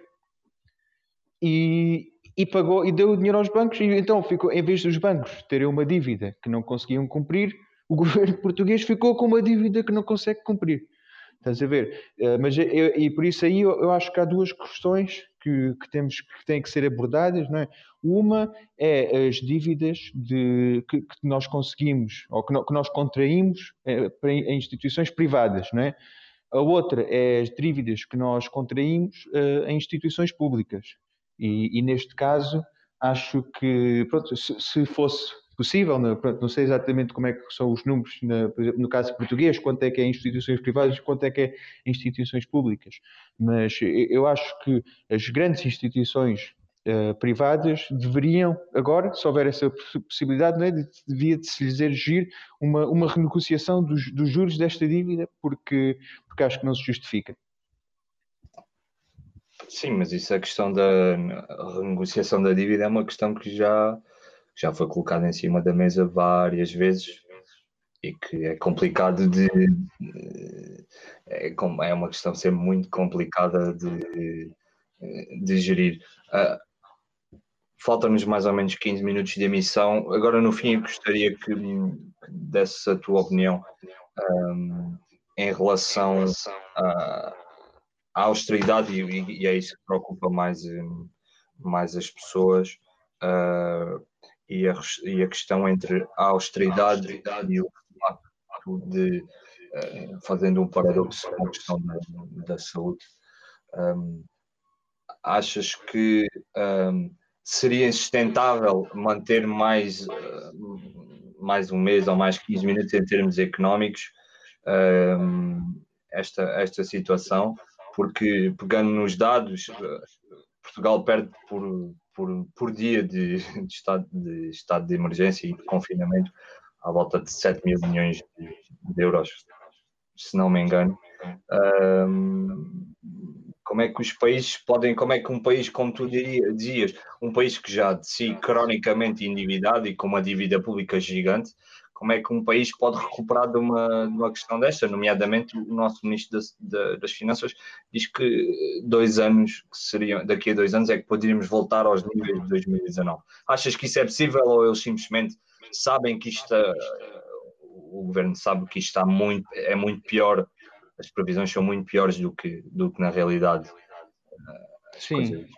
Speaker 3: e, e, pagou e deu o dinheiro aos bancos. E então, ficou, em vez dos bancos terem uma dívida que não conseguiam cumprir, o governo português ficou com uma dívida que não consegue cumprir. Estás a ver? Uh, mas eu, e por isso aí eu, eu, acho que há duas questões que, que, temos que têm que ser abordadas, não é? Uma é as dívidas de, que, que nós conseguimos ou que, no, que nós contraímos é, em instituições privadas, não é? A outra é as dívidas que nós contraímos uh, em instituições públicas. E, e, neste caso, acho que, pronto, se, se fosse possível. Não, não sei exatamente como é que são os números, na, por exemplo, no caso português, quanto é que é instituições privadas, quanto é que é instituições públicas. Mas eu acho que as grandes instituições uh, privadas deveriam, agora, se houver essa possibilidade, não é, devia de se lhes exigir uma, uma renegociação dos, dos juros desta dívida, porque, porque acho que não se justifica.
Speaker 2: Sim, mas isso a questão da renegociação da dívida é uma questão que já, já foi colocada em cima da mesa várias vezes e que é complicado de. É, é uma questão sempre muito complicada de, de gerir. Uh, Faltam-nos mais ou menos 15 minutos de emissão. Agora, no fim, gostaria que, desse a tua opinião um, em relação a a austeridade, e, e, é isso que preocupa mais, mais as pessoas, uh, e, a, e, a, questão entre a austeridade, a austeridade. e o facto de, uh, fazendo um paradoxo com a questão da, da saúde, um, achas que um, seria sustentável manter mais, uh, mais um mês ou mais 15 minutos em termos económicos um, esta, esta situação? porque pegando nos dados, eh, Portugal perde por, por, por dia de, de, estado, de estado de emergência e de confinamento à volta de 7 mil milhões de, euros, se não me engano. Um, como é que os países podem, como é que um país, como tu dizias, um país que já de si cronicamente endividado e com uma dívida pública gigante, como é que um país pode recuperar de uma, de uma questão desta, nomeadamente o nosso Ministro das, das Finanças diz que dois anos, que seriam, daqui a dois anos, é que poderíamos voltar aos níveis de 2019. Achas que isso é possível ou eles simplesmente sabem que isto, o governo sabe que isto está muito, é muito pior, as previsões são muito piores do que, do que na realidade
Speaker 3: as Sim. coisas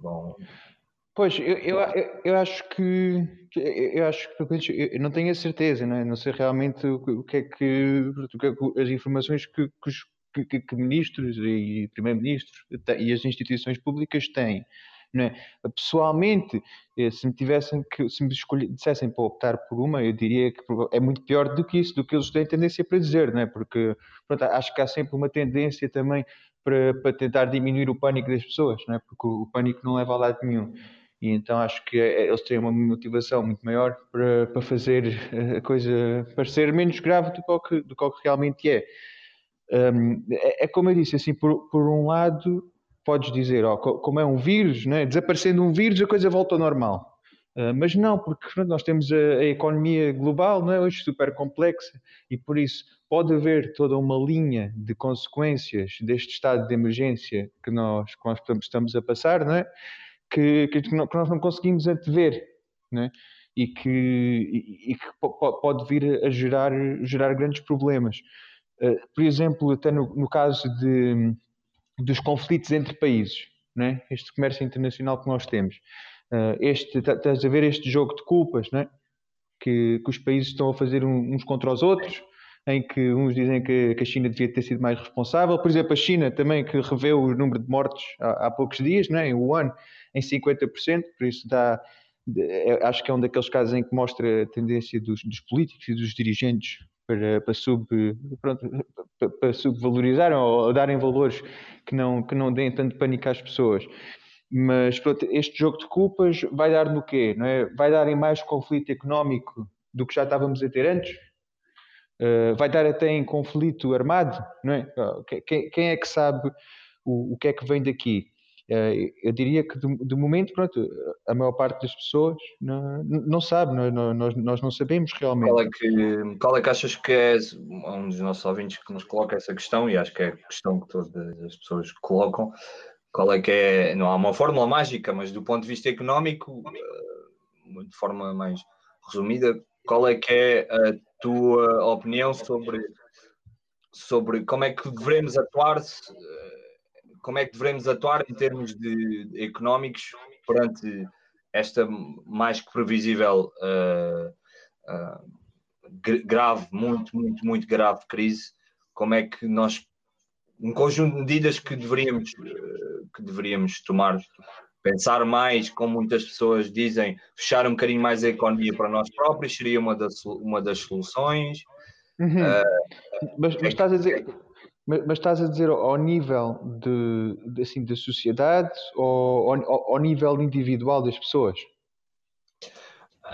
Speaker 3: vão Pois, eu, eu, eu, acho que eu acho que eu não tenho a certeza, não, é? não sei realmente o, que é que, o que, é as informações que, que, que, ministros e primeiro-ministros e as instituições públicas têm. É? Pessoalmente, eh, se me tivessem que se me escolher, dissessem para optar por uma, eu diria que é muito pior do que isso, do que eles têm tendência para dizer, não é? Porque pronto, acho que há sempre uma tendência também para, para tentar diminuir o pânico das pessoas, não é? Porque o, o pânico não leva a lado nenhum. E então acho que é, eles têm uma motivação muito maior para, para fazer a coisa parecer menos grave do que, do que realmente é. Um, é. é. como eu disse, assim, por, por um lado, podes dizer, ó, como é um vírus, né? desaparecendo um vírus, a coisa volta ao normal. Uh, mas não, porque nós temos a, a, economia global não é? hoje super complexa e por isso pode haver toda uma linha de consequências deste estado de emergência que nós, que nós estamos a passar, não é? Que, que, nós não conseguimos antever, né? e que, e, e que pode vir a gerar, gerar grandes problemas. Uh, por exemplo, até no, no caso de, dos conflitos entre países, né? este comércio internacional que nós temos. Uh, este, estás a ver este jogo de culpas né? que, que os países estão a fazer uns contra os outros, em que uns dizem que, que, a China devia ter sido mais responsável. Por exemplo, a China também que reveu o número de mortes há, há poucos dias, né? em Wuhan, em 50%, por isso dá, é, acho que é um daqueles casos em que mostra a tendência dos, dos políticos e dos dirigentes para, para, sub, pronto, para, para subvalorizarem ou darem valores que não, que não deem tanto pânico às pessoas. Mas pronto, este jogo de culpas vai dar no quê? Não é? Vai dar em mais conflito económico do que já estávamos a ter antes? Uh, vai dar até em conflito armado? Não é? Quem, quem é que sabe o, o que é que vem daqui? Eh, eu diria que de, momento, pronto, a maior parte das pessoas não, não sabe, nós, nós não sabemos realmente.
Speaker 2: Qual é, que, qual é que achas que é um dos nossos ouvintes que nos coloca essa questão, e acho que é a questão que todas as pessoas colocam, qual é que é, não há uma fórmula mágica, mas do ponto de vista económico, eh, de forma mais resumida, qual é que é a tua opinião sobre, sobre como é que devemos atuar como é que devemos atuar em termos de, de económicos perante esta mais que previsível uh, uh, grave, muito, muito, muito grave crise? Como é que nós, um conjunto de medidas que deveríamos, que deveríamos tomar Pensar mais, como muitas pessoas dizem, fechar um bocadinho mais a economia para nós próprios seria uma das, uma das soluções.
Speaker 3: Uhum. Uh, mas, mas, estás a dizer, mas, mas, estás a dizer ao nível de, de assim, da sociedade ou ao, ao nível individual das pessoas?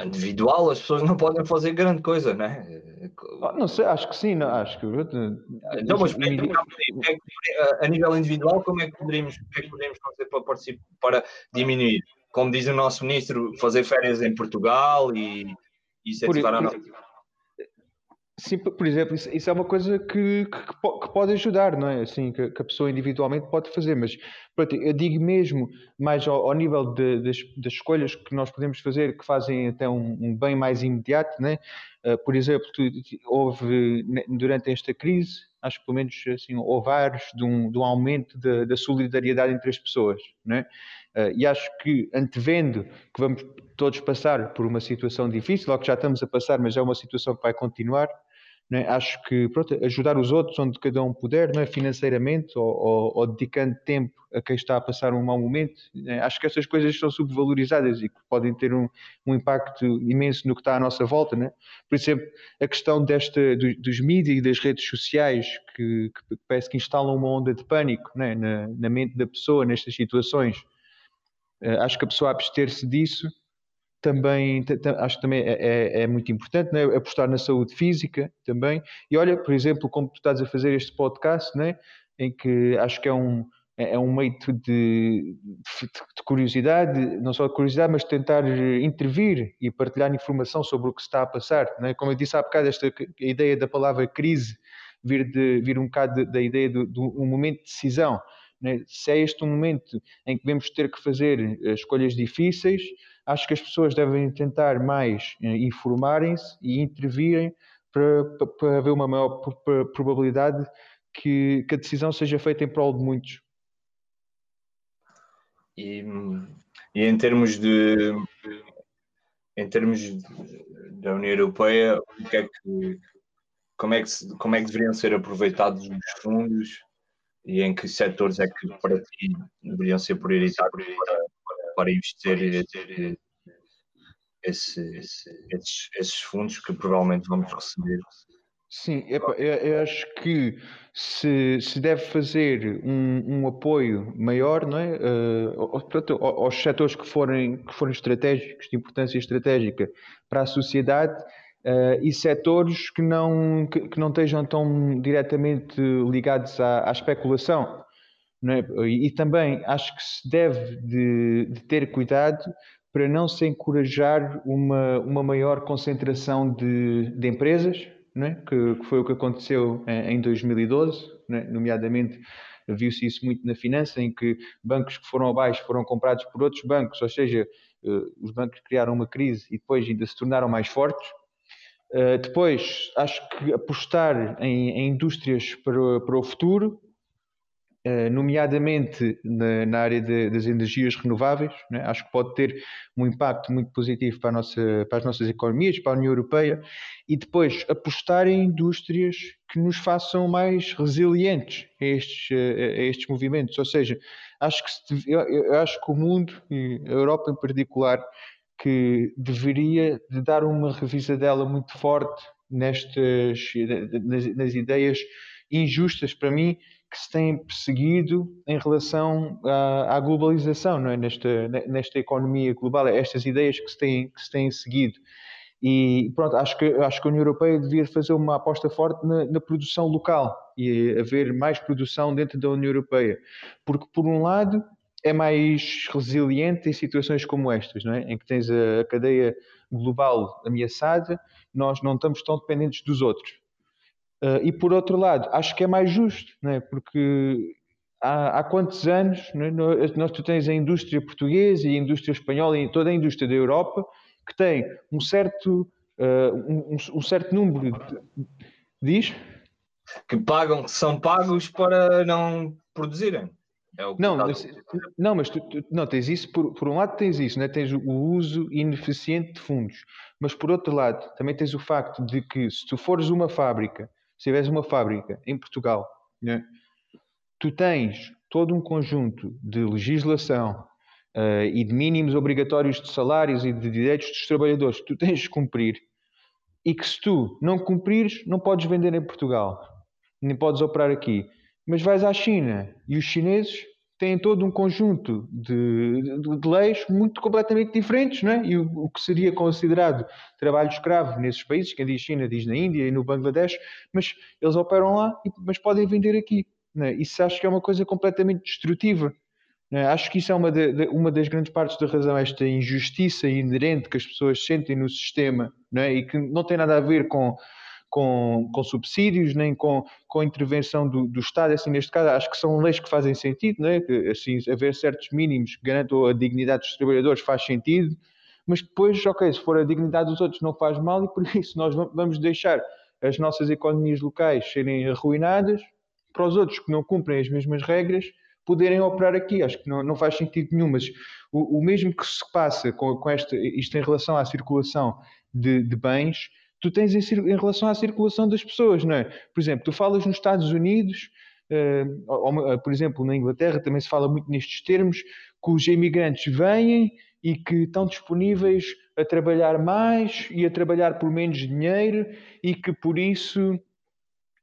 Speaker 2: Individual, as pessoas não podem fazer grande coisa, não é?
Speaker 3: Ah, não sei, acho que sim, não, acho que.
Speaker 2: Então, mas a nível individual, como é que poderíamos, que é que poderíamos fazer para, participar, para diminuir? Como diz o nosso ministro, fazer férias em Portugal e, e incentivar a nossa.
Speaker 3: Sim, por exemplo, isso, é uma coisa que, que, que, pode ajudar, não é? Assim, que, que, a pessoa individualmente pode fazer, mas pronto, eu digo mesmo mais ao, ao nível de, das, das, escolhas que nós podemos fazer que fazem até um, um bem mais imediato, né? Uh, por exemplo, tu, houve durante esta crise, acho que pelo menos assim, houve vários de um, de um aumento da solidariedade entre as pessoas, né? Uh, e acho que antevendo que vamos todos passar por uma situação difícil, ou que já estamos a passar, mas é uma situação que vai continuar, é? Acho que pronto, ajudar os outros onde cada um puder, é? financeiramente ou, ou, ou, dedicando tempo a quem está a passar um mau momento. É? Acho que essas coisas são subvalorizadas e que podem ter um, um impacto imenso no que está à nossa volta. Não é? Por exemplo, a questão desta, do, dos mídias e das redes sociais que, que, parece que instalam uma onda de pânico na, na mente da pessoa nestas situações. Uh, acho que a pessoa abster-se disso também acho que também é, é, é muito importante né? apostar na saúde física também e olha por exemplo como tu estás a fazer este podcast né? em que acho que é um é, é um meio de, de, de, curiosidade, não só de curiosidade, mas de tentar intervir e partilhar informação sobre o que se está a passar. Né? Como eu disse há bocado, esta ideia da palavra crise vir, de, vir um bocado da ideia de, de, um momento de decisão. Né? Se é este um momento em que devemos ter que fazer eh, escolhas difíceis, acho que as pessoas devem tentar mais eh, informarem-se e intervirem para, para, haver uma maior probabilidade que, que, a decisão seja feita em prol de muitos.
Speaker 2: E, e em termos de em termos da União Europeia, que é que, como, é que, como é que deveriam ser aproveitados os fundos e em que setores é que para ti deveriam ser prioritários para, para investir esse, esse, esses, esses, fundos que provavelmente vamos receber.
Speaker 3: Sim, epa, eu, eu, acho que se, se deve fazer um, um apoio maior não é? Uh, aos setores que forem, que forem estratégicos, de importância estratégica para a sociedade uh, e setores que não, que, que, não estejam tão diretamente ligados à, à especulação. É? E também acho que se deve de, de, ter cuidado para não se encorajar uma, uma maior concentração de, de empresas, é? que, que, foi o que aconteceu em, em 2012, é? nomeadamente viu-se isso muito na finança, em que bancos que foram abaixo foram comprados por outros bancos, ou seja, uh, os bancos criaram uma crise e depois ainda se tornaram mais fortes. Uh, depois, acho que apostar em, em indústrias para, para o futuro, eh, nomeadamente na, na área de, das energias renováveis. Né? Acho que pode ter um impacto muito positivo para, nossa, para, as nossas economias, para a União Europeia, e depois apostar em indústrias que nos façam mais resilientes a estes, a estes movimentos. Ou seja, acho que eu, eu acho que o mundo, e a Europa em particular, que deveria de dar uma revisadela muito forte nestas nas, nas ideias injustas para mim que se têm perseguido em relação à, à globalização, não é? nesta, nesta economia global, estas ideias que se têm, que se têm seguido. E pronto, acho que, acho que a União Europeia devia fazer uma aposta forte na, na, produção local e haver mais produção dentro da União Europeia. Porque, por um lado, é mais resiliente em situações como estas, não é? em que tens a, a cadeia global ameaçada, nós não estamos tão dependentes dos outros. Uh, e por outro lado, acho que é mais justo, não é? porque há, há quantos anos é? nós, tu tens a indústria portuguesa e a indústria espanhola e toda a indústria da Europa que tem um certo, uh, um, um, certo número de. Diz?
Speaker 2: Que pagam, são pagos para não produzirem.
Speaker 3: É não, mas, não, mas tu, tu, não, tens isso, por, por um lado tens isso, né? tens o uso ineficiente de fundos, mas por outro lado também tens o facto de que se tu fores uma fábrica se tiveres uma fábrica em Portugal, né, tu tens todo um conjunto de legislação uh, e de mínimos obrigatórios de salários e de direitos dos trabalhadores que tu tens de cumprir e que se tu não cumprires, não podes vender em Portugal, nem podes operar aqui. Mas vais à China e os chineses têm todo um conjunto de, de, de leis muito completamente diferentes, não é? E o, o, que seria considerado trabalho escravo nesses países, quem diz China diz na Índia e no Bangladesh, mas eles operam lá, mas podem vender aqui. Não é? Isso acho que é uma coisa completamente destrutiva. É? Acho que isso é uma, de, de, uma das grandes partes da razão, esta injustiça inerente que as pessoas sentem no sistema é? e que não tem nada a ver com, com, com subsídios nem com, com intervenção do, do Estado. Assim, neste caso, acho que são leis que fazem sentido, não é? que, assim, haver certos mínimos que garantam a dignidade dos trabalhadores faz sentido, mas depois, ok, se for a dignidade dos outros não faz mal e por isso nós vamos deixar as nossas economias locais serem arruinadas para os outros que não cumprem as mesmas regras poderem operar aqui. Acho que não, não faz sentido nenhum, mas o, o mesmo que se passa com, com esta, isto em relação à circulação de, de bens, tu tens em, em, relação à circulação das pessoas, não é? Por exemplo, tu falas nos Estados Unidos, uh, ou, por exemplo, na Inglaterra também se fala muito nestes termos, que os imigrantes vêm e que estão disponíveis a trabalhar mais e a trabalhar por menos dinheiro e que por isso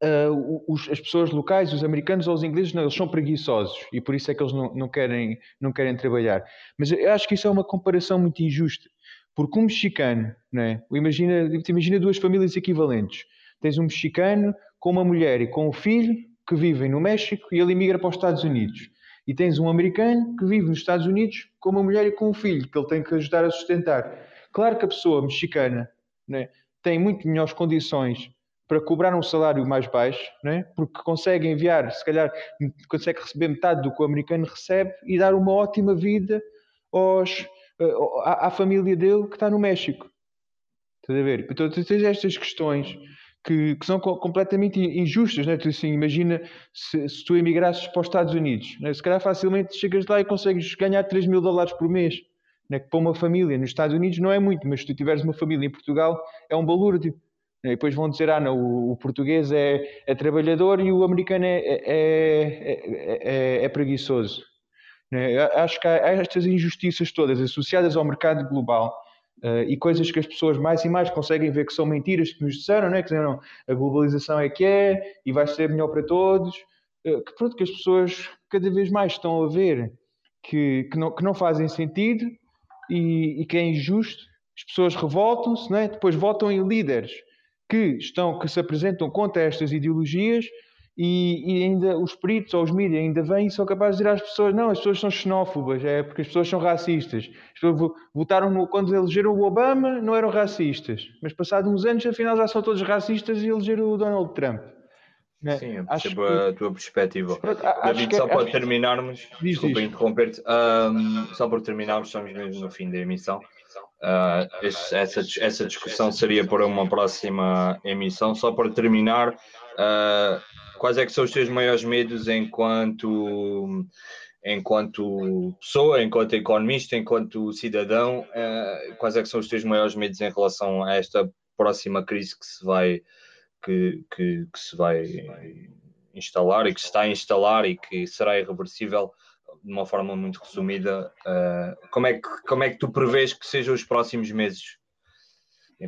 Speaker 3: uh, os, as pessoas locais, os americanos ou os ingleses, não, eles são preguiçosos e por isso é que eles não, não, querem, não querem trabalhar. Mas eu acho que isso é uma comparação muito injusta, porque um mexicano, né, imagina, imagina duas famílias equivalentes. Tens um mexicano com uma mulher e com um filho que vivem no México e ele emigra para os Estados Unidos. E tens um americano que vive nos Estados Unidos com uma mulher e com um filho que ele tem que ajudar a sustentar. Claro que a pessoa mexicana né, tem muito melhores condições para cobrar um salário mais baixo, né? porque consegue enviar, se calhar, consegue receber metade do que o americano recebe e dar uma ótima vida aos, à, à família dele que está no México. Estás a ver? Então, tu tens estas questões que, que são completamente injustas. Né? Tu, assim, imagina se, se, tu emigrasses para os Estados Unidos, né? se calhar facilmente chegas lá e consegues ganhar 3 mil dólares por mês. Né? Que para uma família nos Estados Unidos não é muito, mas se tu tiveres uma família em Portugal é um balúrdio. E depois vão dizer, ah, não, o, o português é, é, trabalhador e o americano é, é, é, é preguiçoso. Acho que há estas injustiças todas associadas ao mercado global uh, e coisas que as pessoas mais e mais conseguem ver que são mentiras que nos disseram, né? que disseram a globalização é que é e vai ser melhor para todos. Uh, que pronto, que as pessoas cada vez mais estão a ver que, que, não, que não fazem sentido e, e que é injusto. As pessoas revoltam-se, né? depois votam em líderes que estão, que se apresentam contra estas ideologias e, e, ainda os peritos ou os mídias ainda vêm e são capazes de dizer às pessoas não, as pessoas são xenófobas, é porque as pessoas são racistas. As pessoas votaram no, quando elegeram o Obama não eram racistas, mas passados uns anos afinal já são todos racistas e elegeram o Donald Trump.
Speaker 2: Né? Sim, eu percebo que... a tua perspectiva. Pronto, David, que, só para terminarmos, desculpa interromper-te, um, só para terminarmos, estamos mesmo no fim da emissão. Uh, esse, essa, essa discussão seria para uma próxima emissão. Só para terminar, uh, quais é que são os teus maiores medos enquanto, enquanto pessoa, enquanto economista, enquanto cidadão? Uh, quais é que são os teus maiores medos em relação a esta próxima crise que se vai, que, que, que se vai instalar e que se está a instalar e que será irreversível? de uma forma muito resumida, uh, como, é que, como é que tu prevês que sejam os próximos meses?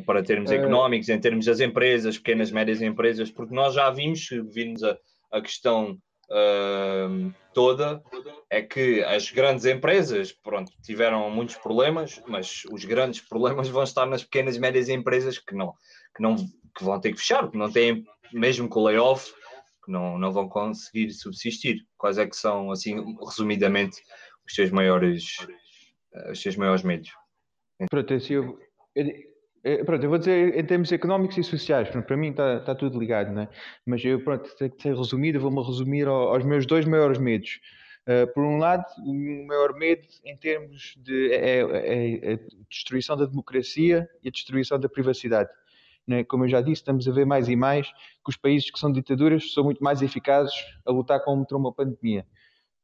Speaker 2: Para termos uh, económicos, em termos das empresas, pequenas, médias empresas, porque nós já vimos, vimos a, a questão uh, toda, é que as grandes empresas, pronto, tiveram muitos problemas, mas os grandes problemas vão estar nas pequenas, médias empresas que não, que não que vão ter que fechar, porque não têm, mesmo com o layoff, que não, não vão conseguir subsistir. Quais é que são, assim, resumidamente, os seus maiores, eh, os seus maiores medos?
Speaker 3: Pronto, assim, eu, eu, pronto, eu vou dizer em termos económicos e sociais, para mim está, está tudo ligado, né? mas eu, pronto, tenho que ser resumido, vou-me resumir aos meus dois maiores medos. Uh, por um lado, o maior medo em termos de é, é, é a destruição da democracia e a destruição da privacidade. Né? Como eu já disse, estamos a ver mais e mais que os países que são ditaduras são muito mais eficazes a lutar contra uma pandemia.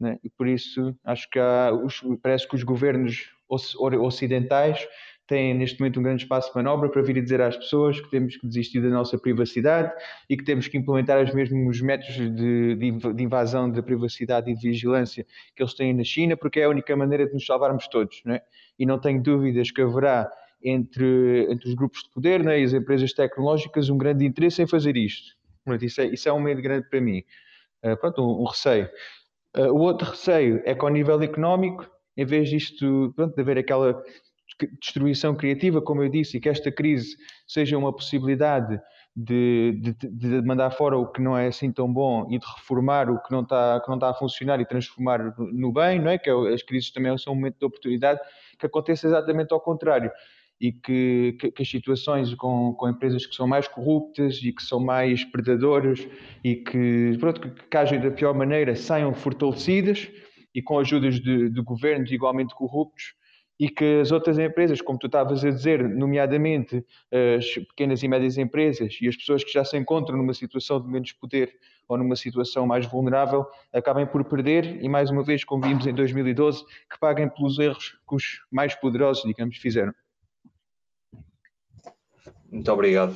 Speaker 3: Né? E por isso acho que há, os, parece que os governos ocidentais têm neste momento um grande espaço de manobra para vir dizer às pessoas que temos que desistir da nossa privacidade e que temos que implementar os mesmos métodos de, de invasão da privacidade e de vigilância que eles têm na China, porque é a única maneira de nos salvarmos todos. Não é? E não tenho dúvidas que haverá entre, entre os grupos de poder né, e as empresas tecnológicas um grande interesse em fazer isto. Isso é, isso é um medo grande para mim. Uh, pronto, um, um receio. Uh, o outro receio é que ao nível económico, em vez disto, pronto, de haver aquela destruição criativa, como eu disse, e que esta crise seja uma possibilidade de, de, de, mandar fora o que não é assim tão bom e de reformar o que não está, que não está a funcionar e transformar no bem, não é? Que é as crises também são um momento de oportunidade, que aconteça exatamente ao contrário e que, que, que, as situações com, com empresas que são mais corruptas e que são mais predadoras e que, pronto, que, que agem da pior maneira saiam fortalecidas e com ajudas de, de governos igualmente corruptos e que as outras empresas, como tu estavas a dizer, nomeadamente as pequenas e médias empresas e as pessoas que já se encontram numa situação de menos poder ou numa situação mais vulnerável, acabem por perder e, mais uma vez, como vimos em 2012, que paguem pelos erros que os mais poderosos, digamos, fizeram.
Speaker 2: Muito obrigado,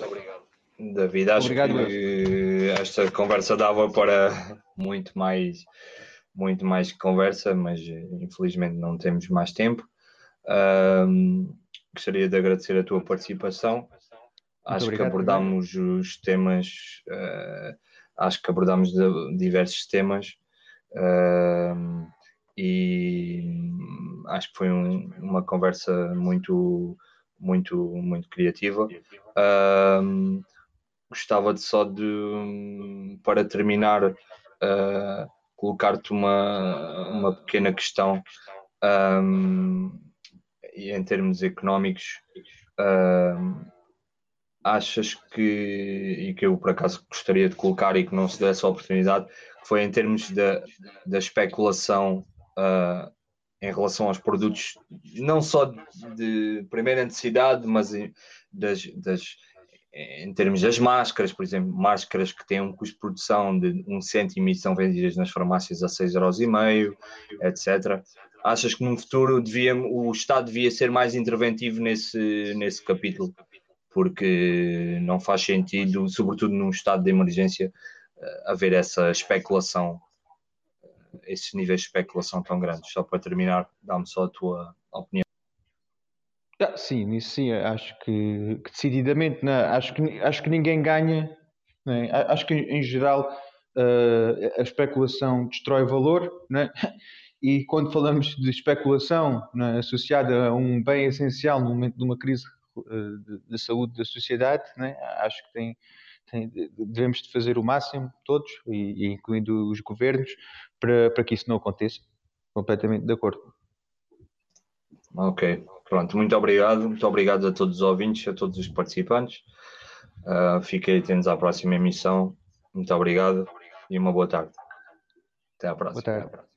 Speaker 2: David. Acho obrigado, que esta conversa dava para muito mais, muito mais conversa, mas infelizmente não temos mais tempo. Um, gostaria de agradecer a tua participação. Muito acho obrigado, que abordámos os temas, uh, acho que abordámos diversos temas uh, e acho que foi um, uma conversa muito muito, muito criativa. Um, gostava de só de, para terminar, uh, colocar-te uma, uma pequena questão um, em termos económicos. Um, achas que, e que eu por acaso gostaria de colocar e que não se desse a oportunidade, foi em termos da, da especulação uh, em relação aos produtos, não só de primeira necessidade, mas das, das, em termos das máscaras, por exemplo, máscaras que têm um custo de produção de um cêntimo e são vendidas nas farmácias a 6,5€, etc. Achas que no futuro devia, o Estado devia ser mais interventivo nesse, nesse capítulo? Porque não faz sentido, sobretudo num estado de emergência, eh, haver essa especulação esses níveis de especulação tão grandes. Só para terminar, dá-me só a tua opinião.
Speaker 3: Ah, sim, nisso sim, acho que, que decididamente, não, acho, que, acho que ninguém ganha, é? acho que em geral uh, a especulação destrói valor, é? E quando falamos de especulação é? associada a um bem essencial no momento de uma crise de, de, saúde da sociedade, é? acho que tem, tem, devemos de fazer o máximo, todos, e, e incluindo os governos, para, para que isso não aconteça. Completamente de acordo.
Speaker 2: Ok, pronto, muito obrigado. Muito obrigado a todos os ouvintes, a todos os participantes. Uh, fiquem atentos à próxima emissão. Muito obrigado e uma boa tarde. Até à próxima. Boa tarde.